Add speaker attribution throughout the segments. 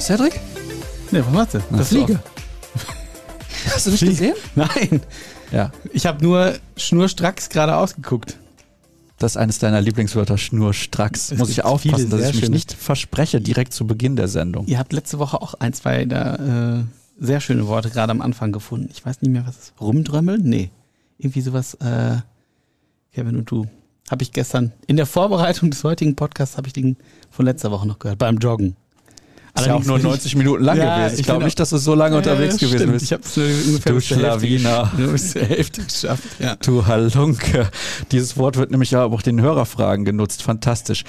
Speaker 1: Cedric?
Speaker 2: Ne, was machst du?
Speaker 1: Eine Fliege. Hast du nicht gesehen?
Speaker 2: Nein.
Speaker 1: Ja.
Speaker 2: Ich habe nur schnurstracks gerade ausgeguckt.
Speaker 1: Das ist eines deiner Lieblingswörter, schnurstracks.
Speaker 2: Es
Speaker 1: Muss ich aufpassen,
Speaker 2: viele
Speaker 1: dass ich mich
Speaker 2: schöne.
Speaker 1: nicht verspreche direkt zu Beginn der Sendung.
Speaker 2: Ihr habt letzte Woche auch ein, zwei da, äh, sehr schöne Worte gerade am Anfang gefunden. Ich weiß nicht mehr, was es ist. Rumdrömmeln? Nee. Irgendwie sowas, äh, Kevin und du. Habe ich gestern in der Vorbereitung des heutigen Podcasts habe ich den von letzter Woche noch gehört, beim Joggen.
Speaker 1: Ist ja auch nur
Speaker 2: bin ich-
Speaker 1: 90 Minuten lang
Speaker 2: Ja,
Speaker 1: gewesen. Ich
Speaker 2: ich
Speaker 1: glaube nicht, dass du so lange unterwegs
Speaker 2: Ja,
Speaker 1: gewesen
Speaker 2: stimmt.
Speaker 1: bist.
Speaker 2: Ich habe es ungefähr
Speaker 1: Du Schlawiner.
Speaker 2: gesch- nur bis zur Hälfte geschafft. Ja.
Speaker 1: Du Halunke. Dieses Wort wird nämlich auch den Hörerfragen genutzt. Fantastisch.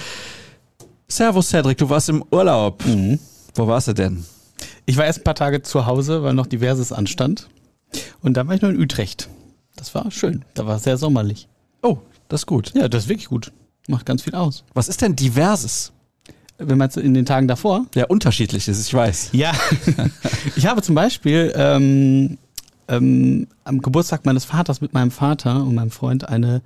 Speaker 1: Servus, Cedric, du warst im Urlaub.
Speaker 2: Mhm.
Speaker 1: Wo warst du denn?
Speaker 2: Ich war erst ein paar Tage zu Hause, weil noch diverses anstand. Und dann war ich noch in Utrecht. Das war schön. Da war es sehr sommerlich.
Speaker 1: Oh, das ist gut.
Speaker 2: Ja, das ist wirklich gut. Macht ganz viel aus.
Speaker 1: Was ist denn diverses?
Speaker 2: Wenn man in den Tagen davor.
Speaker 1: Ja, unterschiedlich ist, ich weiß.
Speaker 2: Ja. ich habe zum Beispiel ähm, ähm, am Geburtstag meines Vaters mit meinem Vater und meinem Freund eine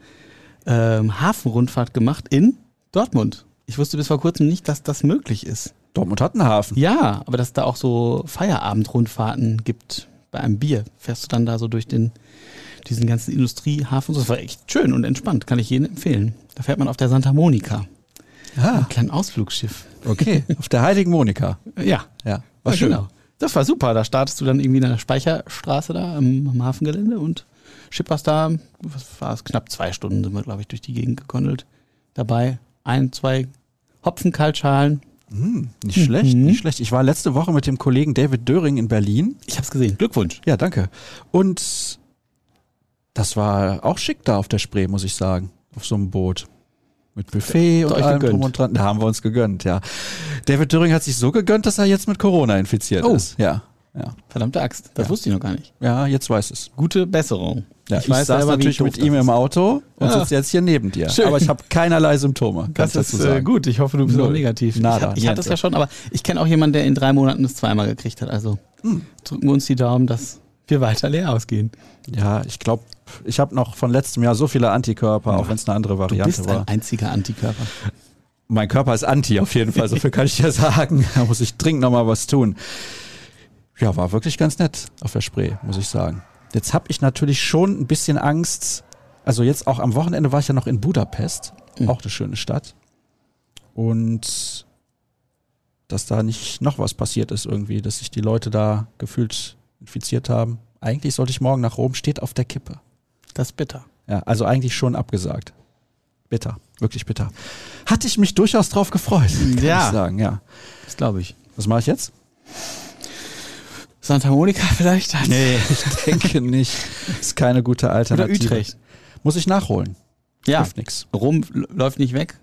Speaker 2: ähm, Hafenrundfahrt gemacht in Dortmund. Ich wusste bis vor kurzem nicht, dass das möglich ist.
Speaker 1: Dortmund hat einen Hafen.
Speaker 2: Ja, aber dass es da auch so Feierabendrundfahrten gibt bei einem Bier. Fährst du dann da so durch den, diesen ganzen Industriehafen. Das war echt schön und entspannt, kann ich jedem empfehlen. Da fährt man auf der Santa Monica.
Speaker 1: Ah,
Speaker 2: Ein kleines Ausflugsschiff.
Speaker 1: okay. Auf der Heiligen Monika.
Speaker 2: Ja,
Speaker 1: Ja, war
Speaker 2: ja,
Speaker 1: schön.
Speaker 2: genau. Das war super. Da startest du dann irgendwie in der Speicherstraße da am, am Hafengelände und schipperst da, was war es, knapp zwei Stunden sind wir, glaube ich, durch die Gegend gekondelt. Dabei ein, zwei Hopfenkaltschalen.
Speaker 1: Hm, nicht schlecht,
Speaker 2: Mhm.
Speaker 1: nicht schlecht. Ich war letzte Woche mit dem Kollegen David Döring in Berlin.
Speaker 2: Ich hab's gesehen. Glückwunsch.
Speaker 1: Ja, danke. Und das war auch schick da auf der Spree, muss ich sagen. Auf so einem Boot. Mit Buffet
Speaker 2: Habt
Speaker 1: und allem
Speaker 2: gegönnt?
Speaker 1: drum und dran. Da haben wir uns gegönnt, ja. David Döring hat sich so gegönnt, dass er jetzt mit Corona infiziert
Speaker 2: Oh.
Speaker 1: ist. Ja, ja.
Speaker 2: Verdammte Axt. Das
Speaker 1: Ja.
Speaker 2: wusste ich noch gar nicht.
Speaker 1: Ja, jetzt weiß es.
Speaker 2: Gute Besserung.
Speaker 1: Ja, ich, saß
Speaker 2: selber, wie
Speaker 1: natürlich mit ihm im Auto und
Speaker 2: Ja.
Speaker 1: sitze jetzt hier neben dir.
Speaker 2: Schön.
Speaker 1: Aber ich habe keinerlei Symptome.
Speaker 2: Das
Speaker 1: ich
Speaker 2: ist äh, gut. Ich hoffe, du bist
Speaker 1: Null.
Speaker 2: auch negativ.
Speaker 1: Nada,
Speaker 2: ich hab- ich hatte es ja schon, aber ich kenne auch jemanden, der in drei Monaten es zweimal gekriegt hat. Also
Speaker 1: Hm.
Speaker 2: drücken wir uns die Daumen, dass wir weiter leer ausgehen.
Speaker 1: Ja, ich glaube, ich habe noch von letztem Jahr so viele Antikörper, auch wenn es eine andere
Speaker 2: Du
Speaker 1: Variante
Speaker 2: bist
Speaker 1: war.
Speaker 2: ein einziger Antikörper.
Speaker 1: Mein Körper ist anti auf jeden Fall, so viel kann ich dir sagen. Da muss ich dringend nochmal was tun. Ja, war wirklich ganz nett auf der Spree, muss ich sagen. Jetzt habe ich natürlich schon ein bisschen Angst. Also jetzt auch am Wochenende war ich ja noch in Budapest,
Speaker 2: Mhm.
Speaker 1: auch eine schöne Stadt. Und dass da nicht noch was passiert ist irgendwie, dass sich die Leute da gefühlt infiziert haben. Eigentlich sollte ich morgen nach Rom, steht auf der Kippe.
Speaker 2: Das ist bitter.
Speaker 1: Ja, also eigentlich schon abgesagt. Bitter, wirklich bitter. Hatte ich mich durchaus drauf gefreut, kann
Speaker 2: Ja.
Speaker 1: ich sagen, ja.
Speaker 2: Das glaube ich.
Speaker 1: Was mache ich jetzt?
Speaker 2: Santa Monica vielleicht?
Speaker 1: Nee, ich denke nicht. Ist keine gute
Speaker 2: Oder
Speaker 1: Alternative.
Speaker 2: Utrecht.
Speaker 1: Muss ich nachholen.
Speaker 2: Ja,
Speaker 1: Hilft nix.
Speaker 2: Rom läuft nicht weg,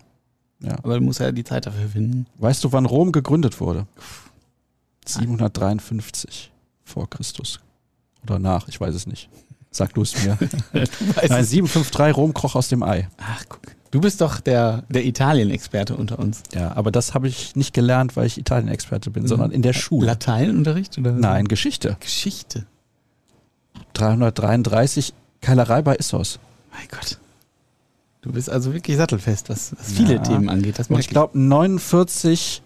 Speaker 1: Ja.
Speaker 2: aber du musst ja die Zeit dafür finden.
Speaker 1: Weißt du, wann Rom gegründet wurde? 753 vor Christus. Oder nach, ich weiß es nicht. Sag du es mir. Nein,
Speaker 2: es.
Speaker 1: 753 Rom kroch aus dem Ei.
Speaker 2: Ach, guck. Du bist doch der, der Italien-Experte unter uns.
Speaker 1: Ja, aber das habe ich nicht gelernt, weil ich Italien-Experte bin, sondern in der Schule.
Speaker 2: Lateinunterricht? Oder?
Speaker 1: Nein, Geschichte.
Speaker 2: Geschichte.
Speaker 1: 333 Keilerei bei Issos.
Speaker 2: Mein Gott. Du bist also wirklich sattelfest, was, was viele
Speaker 1: Ja.
Speaker 2: Themen angeht. Das
Speaker 1: Und ich glaube, 49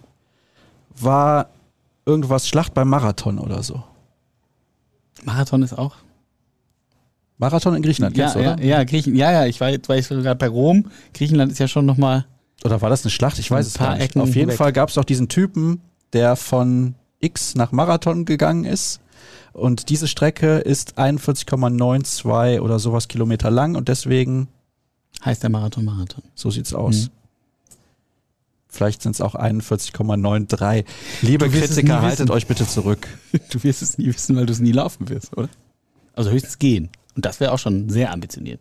Speaker 1: war irgendwas Schlacht beim Marathon oder so.
Speaker 2: Marathon ist auch.
Speaker 1: Marathon in Griechenland,
Speaker 2: Ja,
Speaker 1: kennst du,
Speaker 2: ja,
Speaker 1: oder?
Speaker 2: ja, Griechen, ja, ja, ich war jetzt, war ich gerade bei Rom. Griechenland ist ja schon nochmal.
Speaker 1: Oder war das eine Schlacht? Ich weiß es gar nicht.
Speaker 2: Ecken
Speaker 1: Auf jeden
Speaker 2: weg.
Speaker 1: Fall gab es doch diesen Typen, der von X nach Marathon gegangen ist. Und diese Strecke ist 41,92 oder sowas Kilometer lang und deswegen,
Speaker 2: Heißt der Marathon Marathon.
Speaker 1: so sieht's aus.
Speaker 2: Mhm.
Speaker 1: Vielleicht sind es auch 41,93. Liebe Kritiker, haltet euch bitte zurück.
Speaker 2: Du wirst es nie wissen, weil du es nie laufen wirst, oder? Also höchstens gehen. Und das wäre auch schon sehr ambitioniert.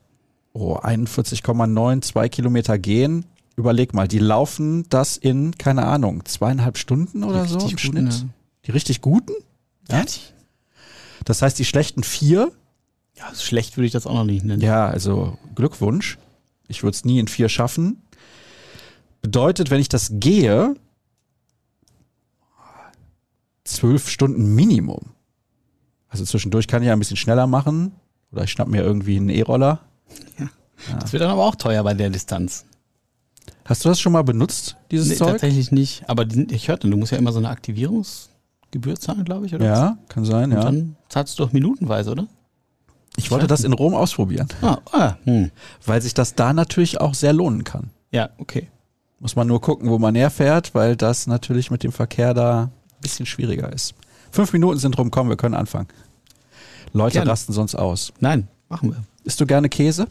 Speaker 1: Oh, 41,92 Kilometer gehen. Überleg mal, die laufen das in, keine Ahnung, zweieinhalb Stunden oder so im
Speaker 2: richtig guten,
Speaker 1: Schnitt. Die richtig guten?
Speaker 2: Ja,
Speaker 1: Ja? Das heißt, die schlechten vier?
Speaker 2: ja schlecht würde ich das auch noch nicht nennen.
Speaker 1: Ja, also Glückwunsch. Ich würde es nie in vier schaffen. Bedeutet, wenn ich das gehe, zwölf Stunden Minimum. Also zwischendurch kann ich ja ein bisschen schneller machen. Oder ich schnapp mir irgendwie einen E-Roller.
Speaker 2: Das wird dann aber auch teuer bei der Distanz.
Speaker 1: Hast du das schon mal benutzt, dieses
Speaker 2: Nee,
Speaker 1: Zeug?
Speaker 2: tatsächlich nicht. Aber ich hörte, du musst ja immer so eine Aktivierungsgebühr zahlen, glaube ich, oder? was?
Speaker 1: Ja, kann sein,
Speaker 2: Und
Speaker 1: ja.
Speaker 2: dann zahlst du doch minutenweise, oder?
Speaker 1: Ich wollte das in Rom ausprobieren,
Speaker 2: Ah, ah hm.
Speaker 1: weil sich das da natürlich auch sehr lohnen kann.
Speaker 2: Ja, okay.
Speaker 1: Muss man nur gucken, wo man herfährt, weil das natürlich mit dem Verkehr da ein bisschen schwieriger ist. Fünf Minuten sind rum, komm, wir können anfangen. Leute
Speaker 2: Gerne.
Speaker 1: rasten sonst aus.
Speaker 2: Nein, machen wir.
Speaker 1: Isst du gerne Käse?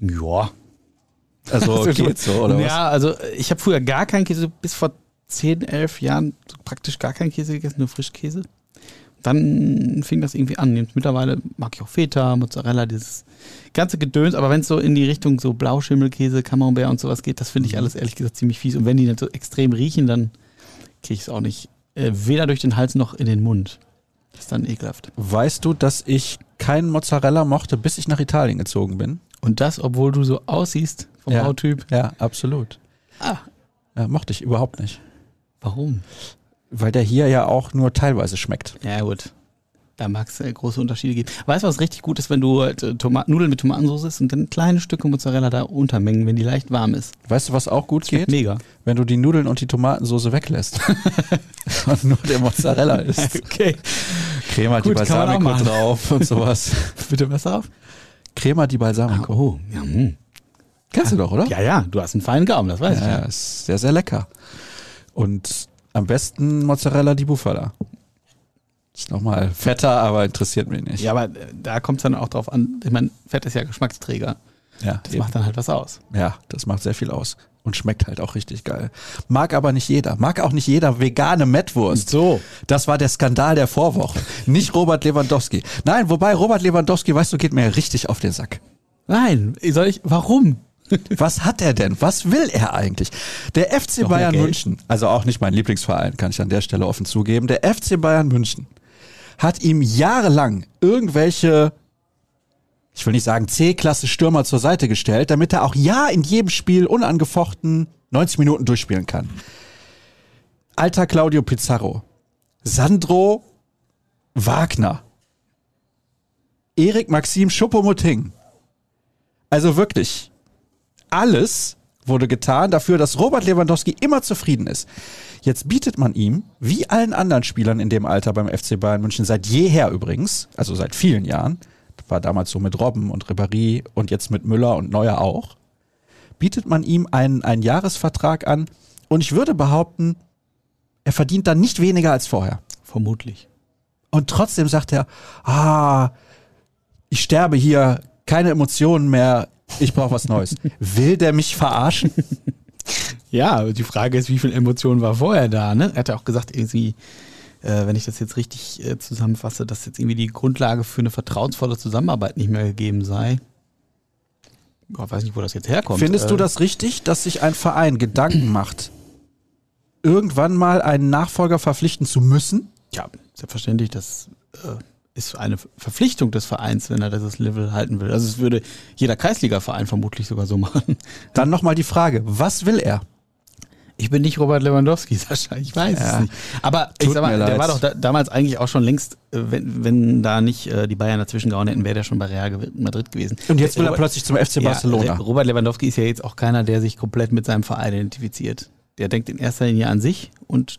Speaker 2: Ja.
Speaker 1: Also geht so, oder was?
Speaker 2: ja, also äh, ich habe früher gar keinen Käse, bis vor 10, 11 Jahren praktisch gar keinen Käse gegessen, nur Frischkäse. Dann fing das irgendwie an. Mittlerweile mag ich auch Feta, Mozzarella, dieses ganze Gedöns. Aber wenn es so in die Richtung so Blauschimmelkäse, Camembert und sowas geht, das finde ich
Speaker 1: Mhm.
Speaker 2: alles ehrlich gesagt ziemlich fies. Und wenn die dann so extrem riechen, dann kriege ich es auch nicht äh, weder durch den Hals noch in den Mund. Das ist dann ekelhaft.
Speaker 1: Weißt du, dass ich keinen Mozzarella mochte, bis ich nach Italien gezogen bin?
Speaker 2: Und das, obwohl du so aussiehst vom
Speaker 1: Ja.
Speaker 2: Hauttyp.
Speaker 1: Ja, absolut.
Speaker 2: Ah,
Speaker 1: Ja, mochte ich überhaupt nicht.
Speaker 2: warum?
Speaker 1: Weil der hier ja auch nur teilweise schmeckt.
Speaker 2: Ja, gut. Da mag es äh, große Unterschiede geben. Weißt du, was richtig gut ist, wenn du halt, äh, Toma Nudeln mit Tomatensauce isst und dann kleine Stücke Mozzarella da untermengen, wenn die leicht warm ist.
Speaker 1: Weißt du, was auch gut geht?
Speaker 2: Mega.
Speaker 1: Wenn du die Nudeln und die Tomatensoße weglässt. und nur der Mozzarella ist.
Speaker 2: Okay.
Speaker 1: Crema di
Speaker 2: Gut, auch
Speaker 1: Balsamico drauf und sowas.
Speaker 2: Bitte was auf?
Speaker 1: Crema di Balsamico.
Speaker 2: Oh, ja, hm.
Speaker 1: Kennst du doch, oder?
Speaker 2: ja, ja, du hast einen feinen Gaumen, das weiß ich.
Speaker 1: Ja,
Speaker 2: Ja.
Speaker 1: ist sehr, sehr lecker. Und am besten Mozzarella di Bufala. Ist nochmal fetter, aber interessiert mich nicht.
Speaker 2: ja, aber äh, da kommt es dann auch drauf an. Ich meine, Fett ist ja Geschmacksträger.
Speaker 1: ja,
Speaker 2: Das
Speaker 1: eben.
Speaker 2: macht dann halt was aus.
Speaker 1: ja, das macht sehr viel aus. Und schmeckt halt auch richtig geil. Mag aber nicht jeder. Mag auch nicht jeder vegane Mettwurst.
Speaker 2: So.
Speaker 1: Das war der Skandal der Vorwoche. Nicht Robert Lewandowski. Nein, wobei Robert Lewandowski, weißt du, geht mir richtig auf den Sack.
Speaker 2: Nein, soll ich, warum?
Speaker 1: Was hat er denn? Was will er eigentlich? Der FC
Speaker 2: Noch
Speaker 1: Bayern. München, also auch nicht mein Lieblingsverein, kann ich an der Stelle offen zugeben. Der FC Bayern München hat ihm jahrelang irgendwelche, ich will nicht sagen C-Klasse Stürmer zur Seite gestellt, damit er auch ja in jedem Spiel unangefochten 90 Minuten durchspielen kann. Alter Claudio Pizarro, Sandro Wagner, Erik Maxim Schuppomoting. Also wirklich, alles wurde getan dafür, dass Robert Lewandowski immer zufrieden ist. Jetzt bietet man ihm, wie allen anderen Spielern in dem Alter beim FC Bayern München, seit jeher übrigens, also seit vielen Jahren, war damals so mit Robben und Ribéry und jetzt mit Müller und Neuer auch, bietet man ihm einen, einen Jahresvertrag an und ich würde behaupten, er verdient dann nicht weniger als vorher.
Speaker 2: Vermutlich.
Speaker 1: Und trotzdem sagt er, ah, ich sterbe hier, keine Emotionen mehr, ich brauche was Neues. Will der mich verarschen?
Speaker 2: Ja, die Frage ist, wie viel Emotion war vorher da, ne? Er hat ja auch gesagt, irgendwie, äh, wenn ich das jetzt richtig äh, zusammenfasse, dass jetzt irgendwie die Grundlage für eine vertrauensvolle Zusammenarbeit nicht mehr gegeben sei. Ich weiß nicht, wo das jetzt herkommt.
Speaker 1: Findest du
Speaker 2: Äh,
Speaker 1: das richtig, dass sich ein Verein Gedanken macht, irgendwann mal einen Nachfolger verpflichten zu müssen?
Speaker 2: Ja, selbstverständlich, das äh, ist eine Verpflichtung des Vereins, wenn er dieses Level halten will. Also es würde jeder Kreisliga-Verein vermutlich sogar so machen.
Speaker 1: Dann nochmal die Frage, was will er?
Speaker 2: Ich bin nicht Robert Lewandowski, Sascha, ich weiß
Speaker 1: Ja.
Speaker 2: es nicht. Aber ich sag mal, der
Speaker 1: leid.
Speaker 2: war doch da, damals eigentlich auch schon längst, äh, wenn, wenn da nicht äh, die Bayern dazwischen gehauen hätten, wäre der schon bei Real Madrid gewesen.
Speaker 1: Und jetzt will er
Speaker 2: Robert-
Speaker 1: plötzlich zum FC Barcelona.
Speaker 2: Ja, Robert Lewandowski ist ja jetzt auch keiner, der sich komplett mit seinem Verein identifiziert. Der denkt in erster Linie an sich und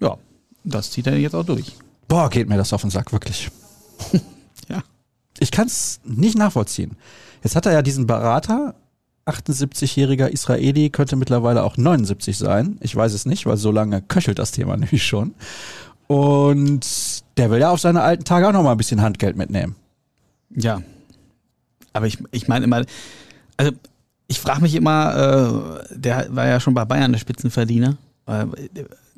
Speaker 2: ja, das zieht er jetzt auch durch.
Speaker 1: Boah, geht mir das auf den Sack, wirklich.
Speaker 2: Ja.
Speaker 1: Ich kann es nicht nachvollziehen. Jetzt hat er ja diesen Berater, 78-jähriger Israeli, könnte mittlerweile auch 79 sein. Ich weiß es nicht, weil so lange köchelt das Thema nämlich schon. Und der will ja auf seine alten Tage auch noch mal ein bisschen Handgeld mitnehmen.
Speaker 2: Ja. Aber ich, ich meine immer, also ich frage mich immer, äh, der war ja schon bei Bayern der Spitzenverdiener. Äh,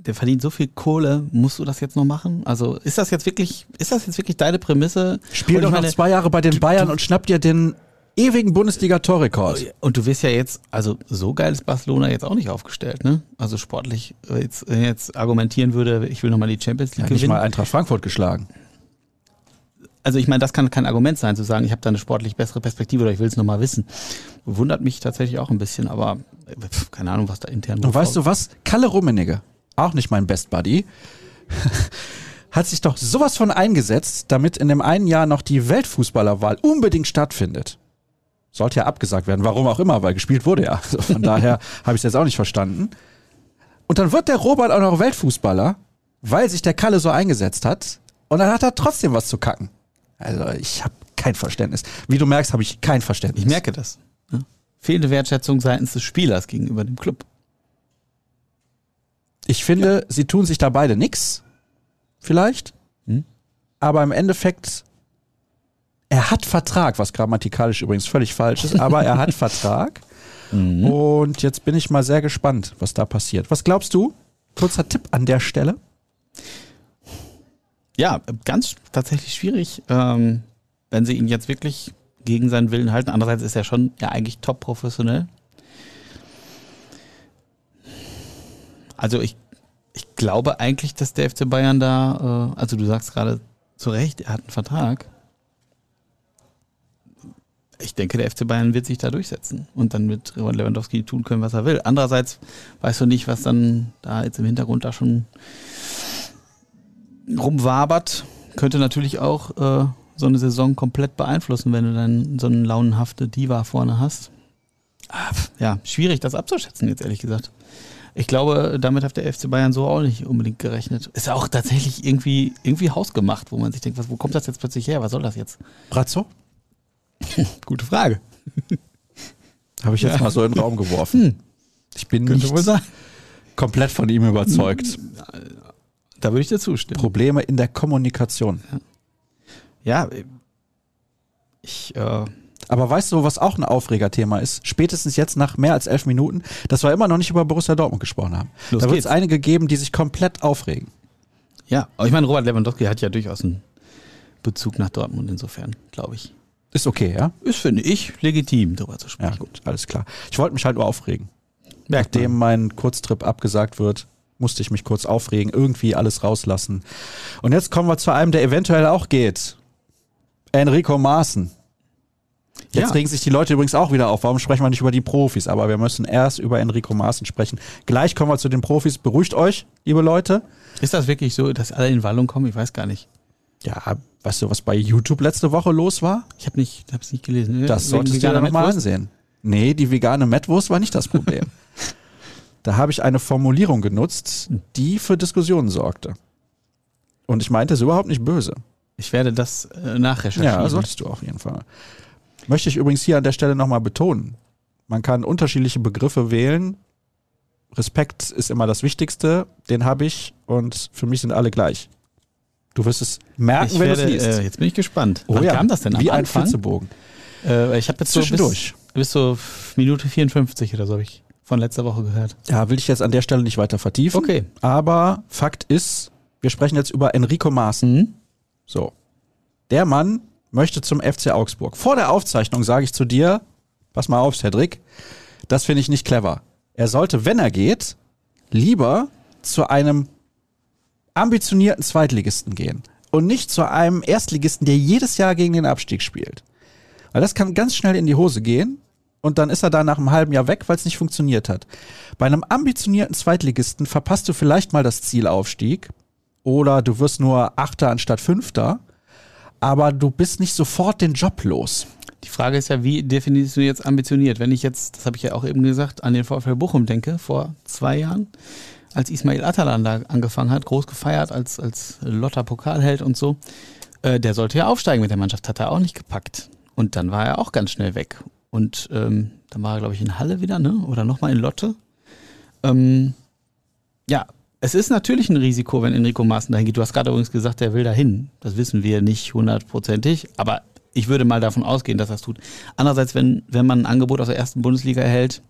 Speaker 2: der, verdient so viel Kohle, musst du das jetzt noch machen? Also ist das jetzt wirklich, ist das jetzt wirklich deine Prämisse?
Speaker 1: Spiel doch
Speaker 2: ich
Speaker 1: noch
Speaker 2: meine,
Speaker 1: zwei Jahre bei den Bayern und schnapp dir den ewigen Bundesliga-Torrekord.
Speaker 2: Und du wirst ja jetzt, also so geil ist Barcelona jetzt auch nicht aufgestellt, ne? Also sportlich äh, jetzt, jetzt argumentieren würde, ich will nochmal die Champions
Speaker 1: Ja,
Speaker 2: League
Speaker 1: nicht
Speaker 2: gewinnen.
Speaker 1: mal Eintracht Frankfurt geschlagen.
Speaker 2: Also ich meine, das kann kein Argument sein, zu sagen, ich habe da eine sportlich bessere Perspektive oder ich will es nochmal wissen. Wundert mich tatsächlich auch ein bisschen, aber äh, pf, keine Ahnung, was da intern
Speaker 1: Und weißt du was? Kalle Rummenigge, auch nicht mein Best Buddy, hat sich doch sowas von eingesetzt, damit in dem einen Jahr noch die Weltfußballerwahl unbedingt stattfindet. Sollte ja abgesagt werden, warum auch immer, weil gespielt wurde ja. Also von daher habe ich es jetzt auch nicht verstanden. Und dann wird der Robert auch noch Weltfußballer, weil sich der Kalle so eingesetzt hat. Und dann hat er trotzdem was zu kacken. Also ich habe kein Verständnis. Wie du merkst, habe ich kein Verständnis.
Speaker 2: Ich merke das. Ja. Fehlende Wertschätzung seitens des Spielers gegenüber dem Club.
Speaker 1: Ich finde, ja. sie tun sich da beide nix. Vielleicht. Hm? Aber im Endeffekt, er hat Vertrag, was grammatikalisch übrigens völlig falsch ist, aber er hat Vertrag. Mhm. Und jetzt bin ich mal sehr gespannt, was da passiert. Was glaubst du? Kurzer Tipp an der Stelle.
Speaker 2: Ja, ganz tatsächlich schwierig, ähm, wenn sie ihn jetzt wirklich gegen seinen Willen halten. Andererseits ist er schon ja eigentlich top professionell. Also ich, ich glaube eigentlich, dass der FC Bayern da, äh, also du sagst gerade zu Recht, er hat einen Vertrag. Ich denke, der FC Bayern wird sich da durchsetzen und dann mit Lewandowski tun können, was er will. Andererseits weißt du nicht, was dann da jetzt im Hintergrund da schon rumwabert, könnte natürlich auch äh, so eine Saison komplett beeinflussen, wenn du dann so eine launenhafte Diva vorne hast. Ah, ja, schwierig, das abzuschätzen, jetzt ehrlich gesagt. Ich glaube, damit hat der FC Bayern so auch nicht unbedingt gerechnet. Ist ja auch tatsächlich irgendwie, irgendwie hausgemacht, wo man sich denkt, was, wo kommt das jetzt plötzlich her? Was soll das jetzt?
Speaker 1: Brazzo?
Speaker 2: Gute Frage.
Speaker 1: Habe ich jetzt ja. mal so in den Raum geworfen. Hm. Ich bin Könnte nicht komplett von ihm überzeugt.
Speaker 2: Da würde ich dir zustimmen.
Speaker 1: Probleme in der Kommunikation.
Speaker 2: Ja, ja ich. Äh
Speaker 1: aber weißt du, was auch ein Aufregerthema ist? Spätestens jetzt nach mehr als elf Minuten, dass wir immer noch nicht über Borussia Dortmund gesprochen haben. Los da wird es einige geben, die sich komplett aufregen.
Speaker 2: Ja, aber ich meine, Robert Lewandowski hat ja durchaus einen Bezug nach Dortmund insofern, glaube ich.
Speaker 1: Ist okay, ja?
Speaker 2: Ist, finde ich, legitim, darüber zu sprechen.
Speaker 1: Ja, gut, alles klar. Ich wollte mich halt nur aufregen. Merkt Nachdem mein Kurztrip abgesagt wird, musste ich mich kurz aufregen, irgendwie alles rauslassen. Und jetzt kommen wir zu einem, der eventuell auch geht. Enrico Maaßen. Jetzt ja. regen sich die Leute übrigens auch wieder auf. Warum sprechen wir nicht über die Profis? Aber wir müssen erst über Enrico Maaßen sprechen. Gleich kommen wir zu den Profis. Beruhigt euch, liebe Leute.
Speaker 2: Ist das wirklich so, dass alle in Wallung kommen? Ich weiß gar nicht.
Speaker 1: Ja, weißt du, was bei YouTube letzte Woche los war?
Speaker 2: Ich habe nicht, hab's nicht gelesen.
Speaker 1: Das solltest du dir nochmal ansehen. Nee, die vegane Mettwurst war nicht das Problem. Da habe ich eine Formulierung genutzt, die für Diskussionen sorgte. Und ich meinte es überhaupt nicht böse.
Speaker 2: Ich werde das äh, nachrecherchieren.
Speaker 1: Ja, solltest du auf jeden Fall. Möchte ich übrigens hier an der Stelle nochmal betonen. Man kann unterschiedliche Begriffe wählen. Respekt ist immer das Wichtigste. Den habe ich und für mich sind alle gleich. Du wirst es merken, ich wenn du es liest.
Speaker 2: Äh, jetzt bin ich gespannt.
Speaker 1: Oh, Wann ja. kam das denn am Wie ein Flitzebogen.
Speaker 2: Äh, ich habe jetzt Zwischendurch. So bis, bis so Minute 54 oder so habe ich von letzter Woche gehört.
Speaker 1: Ja, will ich jetzt an der Stelle nicht weiter vertiefen.
Speaker 2: Okay.
Speaker 1: Aber Fakt ist, wir sprechen jetzt über Enrico Maaßen. Mhm. So. Der Mann möchte zum FC Augsburg. Vor der Aufzeichnung sage ich zu dir, pass mal auf, Cedric, das finde ich nicht clever. Er sollte, wenn er geht, lieber zu einem ambitionierten Zweitligisten gehen und nicht zu einem Erstligisten, der jedes Jahr gegen den Abstieg spielt. Weil das kann ganz schnell in die Hose gehen und dann ist er da nach einem halben Jahr weg, weil es nicht funktioniert hat. Bei einem ambitionierten Zweitligisten verpasst du vielleicht mal das Zielaufstieg oder du wirst nur Achter anstatt Fünfter, aber du bist nicht sofort den Job los.
Speaker 2: Die Frage ist ja, wie definierst du jetzt ambitioniert? Wenn ich jetzt, das habe ich ja auch eben gesagt, an den VfL Bochum denke, vor zwei Jahren, als Ismail Atalan da angefangen hat, groß gefeiert als, als Lotter Pokalheld und so, äh, der sollte ja aufsteigen mit der Mannschaft, hat er auch nicht gepackt. Und dann war er auch ganz schnell weg. Und ähm, dann war er, glaube ich, in Halle wieder, ne? Oder nochmal in Lotte. Ähm, ja, es ist natürlich ein Risiko, wenn Enrico Maaßen dahin geht. Du hast gerade übrigens gesagt, er will dahin. Das wissen wir nicht hundertprozentig, aber ich würde mal davon ausgehen, dass er es tut. Andererseits, wenn, wenn man ein Angebot aus der ersten Bundesliga erhält,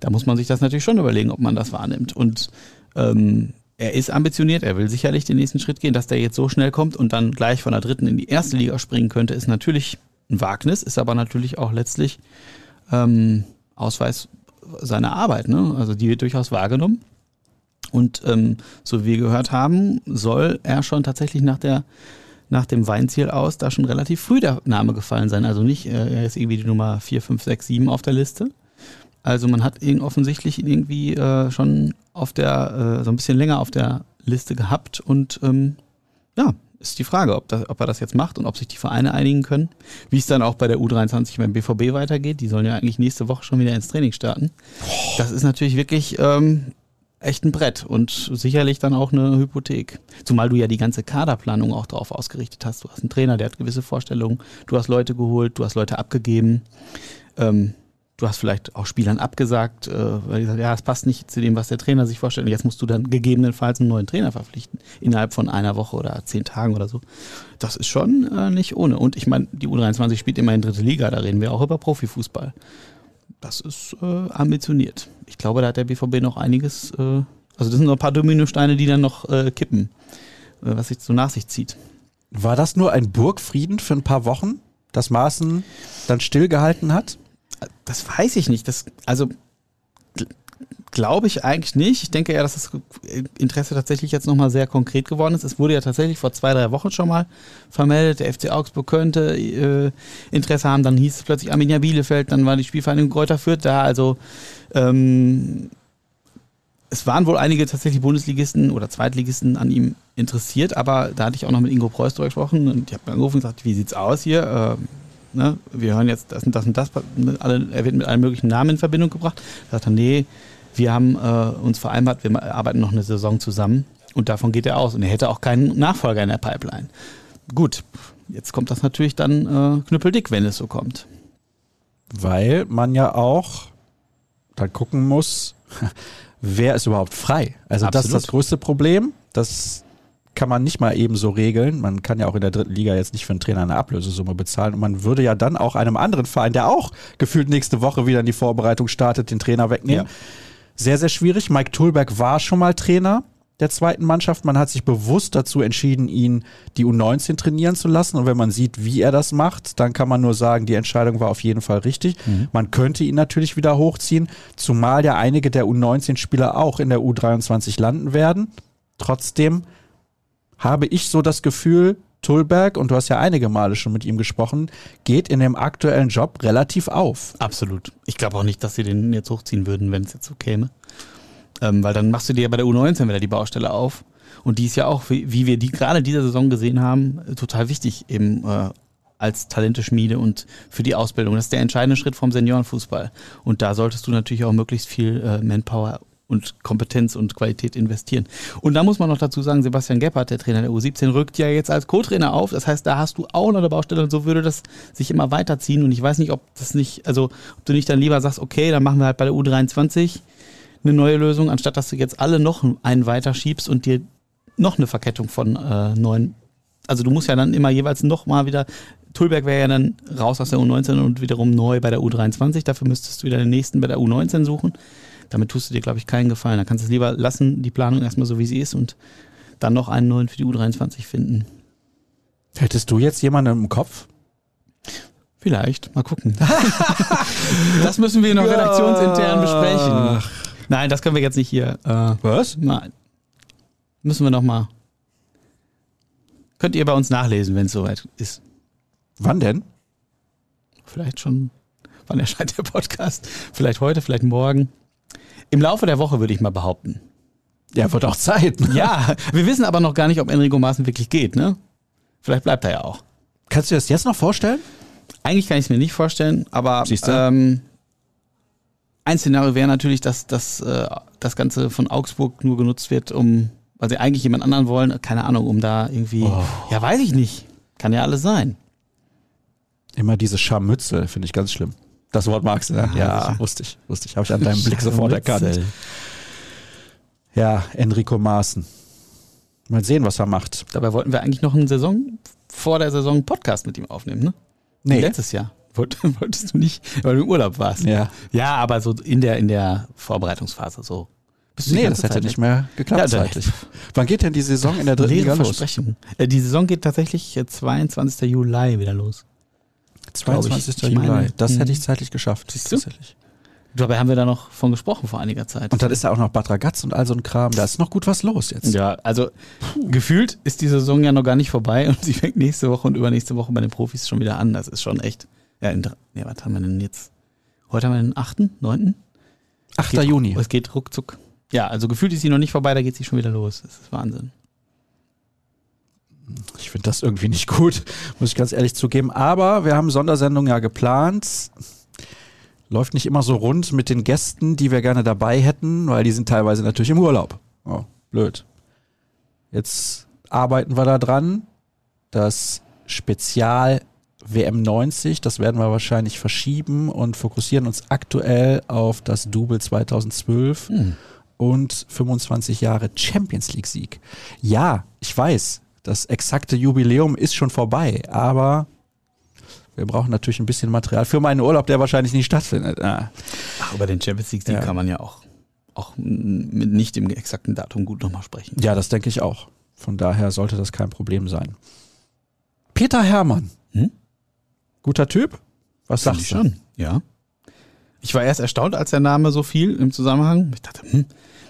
Speaker 2: da muss man sich das natürlich schon überlegen, ob man das wahrnimmt. Und ähm, er ist ambitioniert, er will sicherlich den nächsten Schritt gehen, dass der jetzt so schnell kommt und dann gleich von der dritten in die erste Liga springen könnte, ist natürlich ein Wagnis, ist aber natürlich auch letztlich ähm, Ausweis seiner Arbeit. Ne? Also die wird durchaus wahrgenommen. Und ähm, so wie wir gehört haben, soll er schon tatsächlich nach der nach dem Weinziel aus da schon relativ früh der Name gefallen sein. Also nicht, äh, er ist irgendwie die Nummer 4, 5, 6, 7 auf der Liste. Also man hat ihn offensichtlich irgendwie äh, schon auf der, äh, so ein bisschen länger auf der Liste gehabt und ähm, ja, ist die Frage, ob, das, ob er das jetzt macht und ob sich die Vereine einigen können. Wie es dann auch bei der U23 beim BVB weitergeht. Die sollen ja eigentlich nächste Woche schon wieder ins Training starten. Das ist natürlich wirklich ähm, echt ein Brett und sicherlich dann auch eine Hypothek. Zumal du ja die ganze Kaderplanung auch darauf ausgerichtet hast. Du hast einen Trainer, der hat gewisse Vorstellungen. Du hast Leute geholt, du hast Leute abgegeben. Ähm, du hast vielleicht auch Spielern abgesagt, äh, weil die sagen, ja, es passt nicht zu dem, was der Trainer sich vorstellt. Und jetzt musst du dann gegebenenfalls einen neuen Trainer verpflichten, innerhalb von einer Woche oder zehn Tagen oder so. Das ist schon äh, nicht ohne. Und ich meine, die U23 spielt immer in dritte Liga, da reden wir auch über Profifußball. Das ist äh, ambitioniert. Ich glaube, da hat der BVB noch einiges, äh, also das sind noch ein paar Dominosteine, die dann noch äh, kippen, äh, was sich so nach sich zieht.
Speaker 1: War das nur ein Burgfrieden für ein paar Wochen, das Maaßen dann stillgehalten hat?
Speaker 2: Das weiß ich nicht. Das, also glaube ich eigentlich nicht. Ich denke eher, dass das Interesse tatsächlich jetzt nochmal sehr konkret geworden ist. Es wurde ja tatsächlich vor zwei, drei Wochen schon mal vermeldet, der FC Augsburg könnte äh, Interesse haben. Dann hieß es plötzlich Arminia Bielefeld, dann war die Spielvereinigung Kräuter Fürth da. Also ähm, es waren wohl einige tatsächlich Bundesligisten oder Zweitligisten an ihm interessiert, aber da hatte ich auch noch mit Ingo Preuß drüber gesprochen und ich habe angerufen und gesagt, wie sieht's aus hier? Ähm, ne, wir hören jetzt das und das und das, alle, er wird mit allen möglichen Namen in Verbindung gebracht. Da sagt er, nee, wir haben äh, uns vereinbart, wir arbeiten noch eine Saison zusammen und davon geht er aus. Und er hätte auch keinen Nachfolger in der Pipeline. Gut, jetzt kommt das natürlich dann äh, knüppeldick, wenn es so kommt.
Speaker 1: Weil man ja auch dann gucken muss, wer ist überhaupt frei. Also Absolut. das ist das größte Problem. Das kann man nicht mal eben so regeln. Man kann ja auch in der dritten Liga jetzt nicht für einen Trainer eine Ablösesumme bezahlen. Und man würde ja dann auch einem anderen Verein, der auch gefühlt nächste Woche wieder in die Vorbereitung startet, den Trainer wegnehmen. Ja. Sehr, sehr schwierig. Mike Tulberg war schon mal Trainer der zweiten Mannschaft. Man hat sich bewusst dazu entschieden, ihn die U19 trainieren zu lassen. Und wenn man sieht, wie er das macht, dann kann man nur sagen, die Entscheidung war auf jeden Fall richtig. Mhm. Man könnte ihn natürlich wieder hochziehen, zumal ja einige der U19-Spieler auch in der U23 landen werden. Trotzdem habe ich so das Gefühl, Tulberg, und du hast ja einige Male schon mit ihm gesprochen, geht in dem aktuellen Job relativ auf.
Speaker 2: Absolut. Ich glaube auch nicht, dass sie den jetzt hochziehen würden, wenn es jetzt so käme. Ähm, weil dann machst du dir ja bei der U19 wieder die Baustelle auf. Und die ist ja auch, wie, wir die gerade dieser Saison gesehen haben, total wichtig eben äh, als Talenteschmiede und für die Ausbildung. Das ist der entscheidende Schritt vom Seniorenfußball. Und da solltest du natürlich auch möglichst viel äh, Manpower und Kompetenz und Qualität investieren. Und da muss man noch dazu sagen, Sebastian Gebhardt, der Trainer der U17, rückt ja jetzt als Co-Trainer auf. Das heißt, da hast du auch noch eine Baustelle und so würde das sich immer weiterziehen. Und ich weiß nicht, ob das nicht, also ob du nicht dann lieber sagst, okay, dann machen wir halt bei der U23 eine neue Lösung, anstatt dass du jetzt alle noch einen weiterschiebst und dir noch eine Verkettung von äh, neuen. Also du musst ja dann immer jeweils noch mal wieder Tulberg wäre ja dann raus aus der U19 und wiederum neu bei der U23. Dafür müsstest du wieder den nächsten bei der U19 suchen. Damit tust du dir, glaube ich, keinen Gefallen. Da kannst du es lieber lassen, die Planung erstmal so, wie sie ist und dann noch einen neuen für die U23 finden.
Speaker 1: Hättest du jetzt jemanden im Kopf?
Speaker 2: Vielleicht, mal gucken. das müssen wir noch ja. redaktionsintern besprechen. Nein, das können wir jetzt nicht hier.
Speaker 1: Äh, Was?
Speaker 2: Nein. Müssen wir noch mal. Könnt ihr bei uns nachlesen, wenn es soweit ist.
Speaker 1: Wann denn?
Speaker 2: Vielleicht schon. Wann erscheint der Podcast? Vielleicht heute, vielleicht morgen. Im Laufe der Woche würde ich mal behaupten.
Speaker 1: Ja, wird auch Zeit.
Speaker 2: Ne? Ja, wir wissen aber noch gar nicht, ob Enrico Maaßen wirklich geht, ne? Vielleicht bleibt er ja auch.
Speaker 1: Kannst du dir das jetzt noch vorstellen?
Speaker 2: Eigentlich kann ich es mir nicht vorstellen, aber ähm, ein Szenario wäre natürlich, dass, dass äh, das Ganze von Augsburg nur genutzt wird, um, weil sie eigentlich jemand anderen wollen, keine Ahnung, um da irgendwie, oh. ja, weiß ich nicht. Kann ja alles sein.
Speaker 1: Immer diese Scharmützel, finde ich ganz schlimm. Das Wort magst du, ne? Ja, wusste ich, wusste ich. Habe ich an deinem Blick sofort erkannt. Ja, Enrico Maaßen. Mal sehen, was er macht.
Speaker 2: Dabei wollten wir eigentlich noch eine Saison vor der Saison Podcast mit ihm aufnehmen, ne? Nee. Letztes Jahr. Wolltest du nicht, weil du im Urlaub warst.
Speaker 1: Ja.
Speaker 2: Ja, aber so in der, in der Vorbereitungsphase so.
Speaker 1: Bist nee, das hätte Zeit nicht mehr geklappt ja. Wann geht denn die Saison in der dritten Liga los?
Speaker 2: Äh, die Saison geht tatsächlich 22. Juli wieder los.
Speaker 1: 22. Ich, Juli. das hätte ich mhm. zeitlich geschafft.
Speaker 2: Siehst du? Tatsächlich. Dabei haben wir da noch von gesprochen vor einiger Zeit.
Speaker 1: Und dann ist da auch noch Bad Ragaz und all so ein Kram. Da ist noch gut was los jetzt.
Speaker 2: Ja, also Puh. gefühlt ist die Saison ja noch gar nicht vorbei und sie fängt nächste Woche und übernächste Woche bei den Profis schon wieder an. Das ist schon echt. Ja, in, ja was haben wir denn jetzt? Heute haben wir den 8., 9.?
Speaker 1: 8. Geht, Juni.
Speaker 2: Es geht ruckzuck. Ja, also gefühlt ist sie noch nicht vorbei, da geht sie schon wieder los. Das ist Wahnsinn.
Speaker 1: Ich finde das irgendwie nicht gut, muss ich ganz ehrlich zugeben. Aber wir haben Sondersendung ja geplant. Läuft nicht immer so rund mit den Gästen, die wir gerne dabei hätten, weil die sind teilweise natürlich im Urlaub. Oh, blöd. Jetzt arbeiten wir da dran. Das Spezial WM 90, das werden wir wahrscheinlich verschieben und fokussieren uns aktuell auf das Double 2012 hm. und 25 Jahre Champions League Sieg. Ja, ich weiß, das exakte Jubiläum ist schon vorbei, aber wir brauchen natürlich ein bisschen Material für meinen Urlaub, der wahrscheinlich nicht stattfindet.
Speaker 2: Ah. Ach, über den Champions League Sieg ja. kann man ja auch, auch mit nicht im exakten Datum gut nochmal sprechen.
Speaker 1: Ja, das denke ich auch. Von daher sollte das kein Problem sein. Peter Hermann. Hm? Guter Typ?
Speaker 2: Was Find sagst du? schon, ja. Ich war erst erstaunt, als der Name so viel im Zusammenhang. Ich dachte, hm,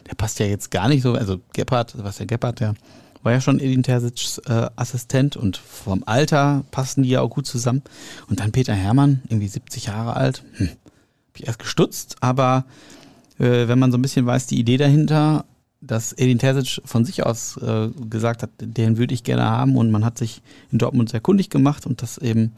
Speaker 2: der passt ja jetzt gar nicht so. Also Gebhardt, was der Gebhardt, der war ja schon Edin Terzic's äh, Assistent und vom Alter passen die ja auch gut zusammen. Und dann Peter Hermann, irgendwie 70 Jahre alt. Hm, hab ich erst gestutzt, aber äh, wenn man so ein bisschen weiß, die Idee dahinter, dass Edin Terzic von sich aus äh, gesagt hat, den würde ich gerne haben und man hat sich in Dortmund sehr kundig gemacht und dass eben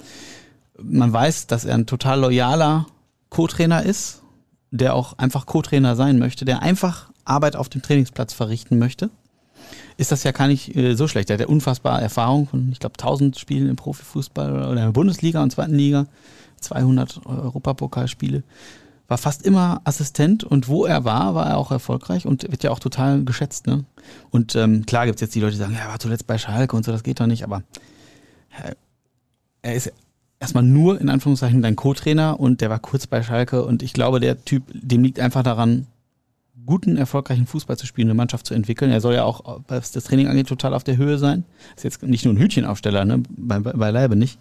Speaker 2: man weiß, dass er ein total loyaler Co-Trainer ist, der auch einfach Co-Trainer sein möchte, der einfach Arbeit auf dem Trainingsplatz verrichten möchte, ist das ja gar nicht äh, so schlecht. Er hat ja unfassbare Erfahrung von, ich glaube, 1000 Spielen im Profifußball oder in der Bundesliga und zweiten Liga, 200 Europapokalspiele war fast immer Assistent und wo er war, war er auch erfolgreich und wird ja auch total geschätzt. Ne? Und ähm, klar gibt es jetzt die Leute, die sagen, ja, er war zuletzt bei Schalke und so, das geht doch nicht, aber er ist erstmal nur in Anführungszeichen dein Co-Trainer und der war kurz bei Schalke und ich glaube, der Typ, dem liegt einfach daran, guten, erfolgreichen Fußball zu spielen, eine Mannschaft zu entwickeln. Er soll ja auch, was das Training angeht, total auf der Höhe sein. Ist jetzt nicht nur ein Hütchenaufsteller, ne? Bei, beileibe nicht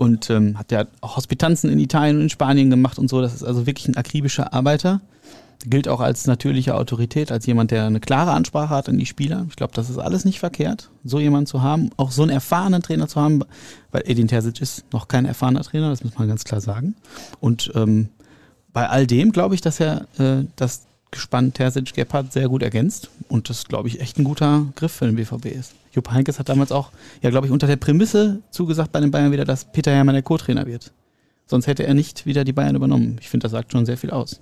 Speaker 2: und ähm, hat ja auch Hospitanzen in Italien und in Spanien gemacht und so. Das ist also wirklich ein akribischer Arbeiter. Gilt auch als natürliche Autorität, als jemand, der eine klare Ansprache hat an die Spieler. Ich glaube, das ist alles nicht verkehrt, so jemanden zu haben, auch so einen erfahrenen Trainer zu haben, weil Edin Terzic ist noch kein erfahrener Trainer, das muss man ganz klar sagen. Und ähm, bei all dem glaube ich, dass er äh, das Gespann Terzic Gebhardt sehr gut ergänzt und das, glaube ich, echt ein guter Griff für den BVB ist. Jupp Heynckes hat damals auch, ja, glaube ich, unter der Prämisse zugesagt bei den Bayern wieder, dass Peter Hermann der Co-Trainer wird. Sonst hätte er nicht wieder die Bayern übernommen. Ich finde, das sagt schon sehr viel aus.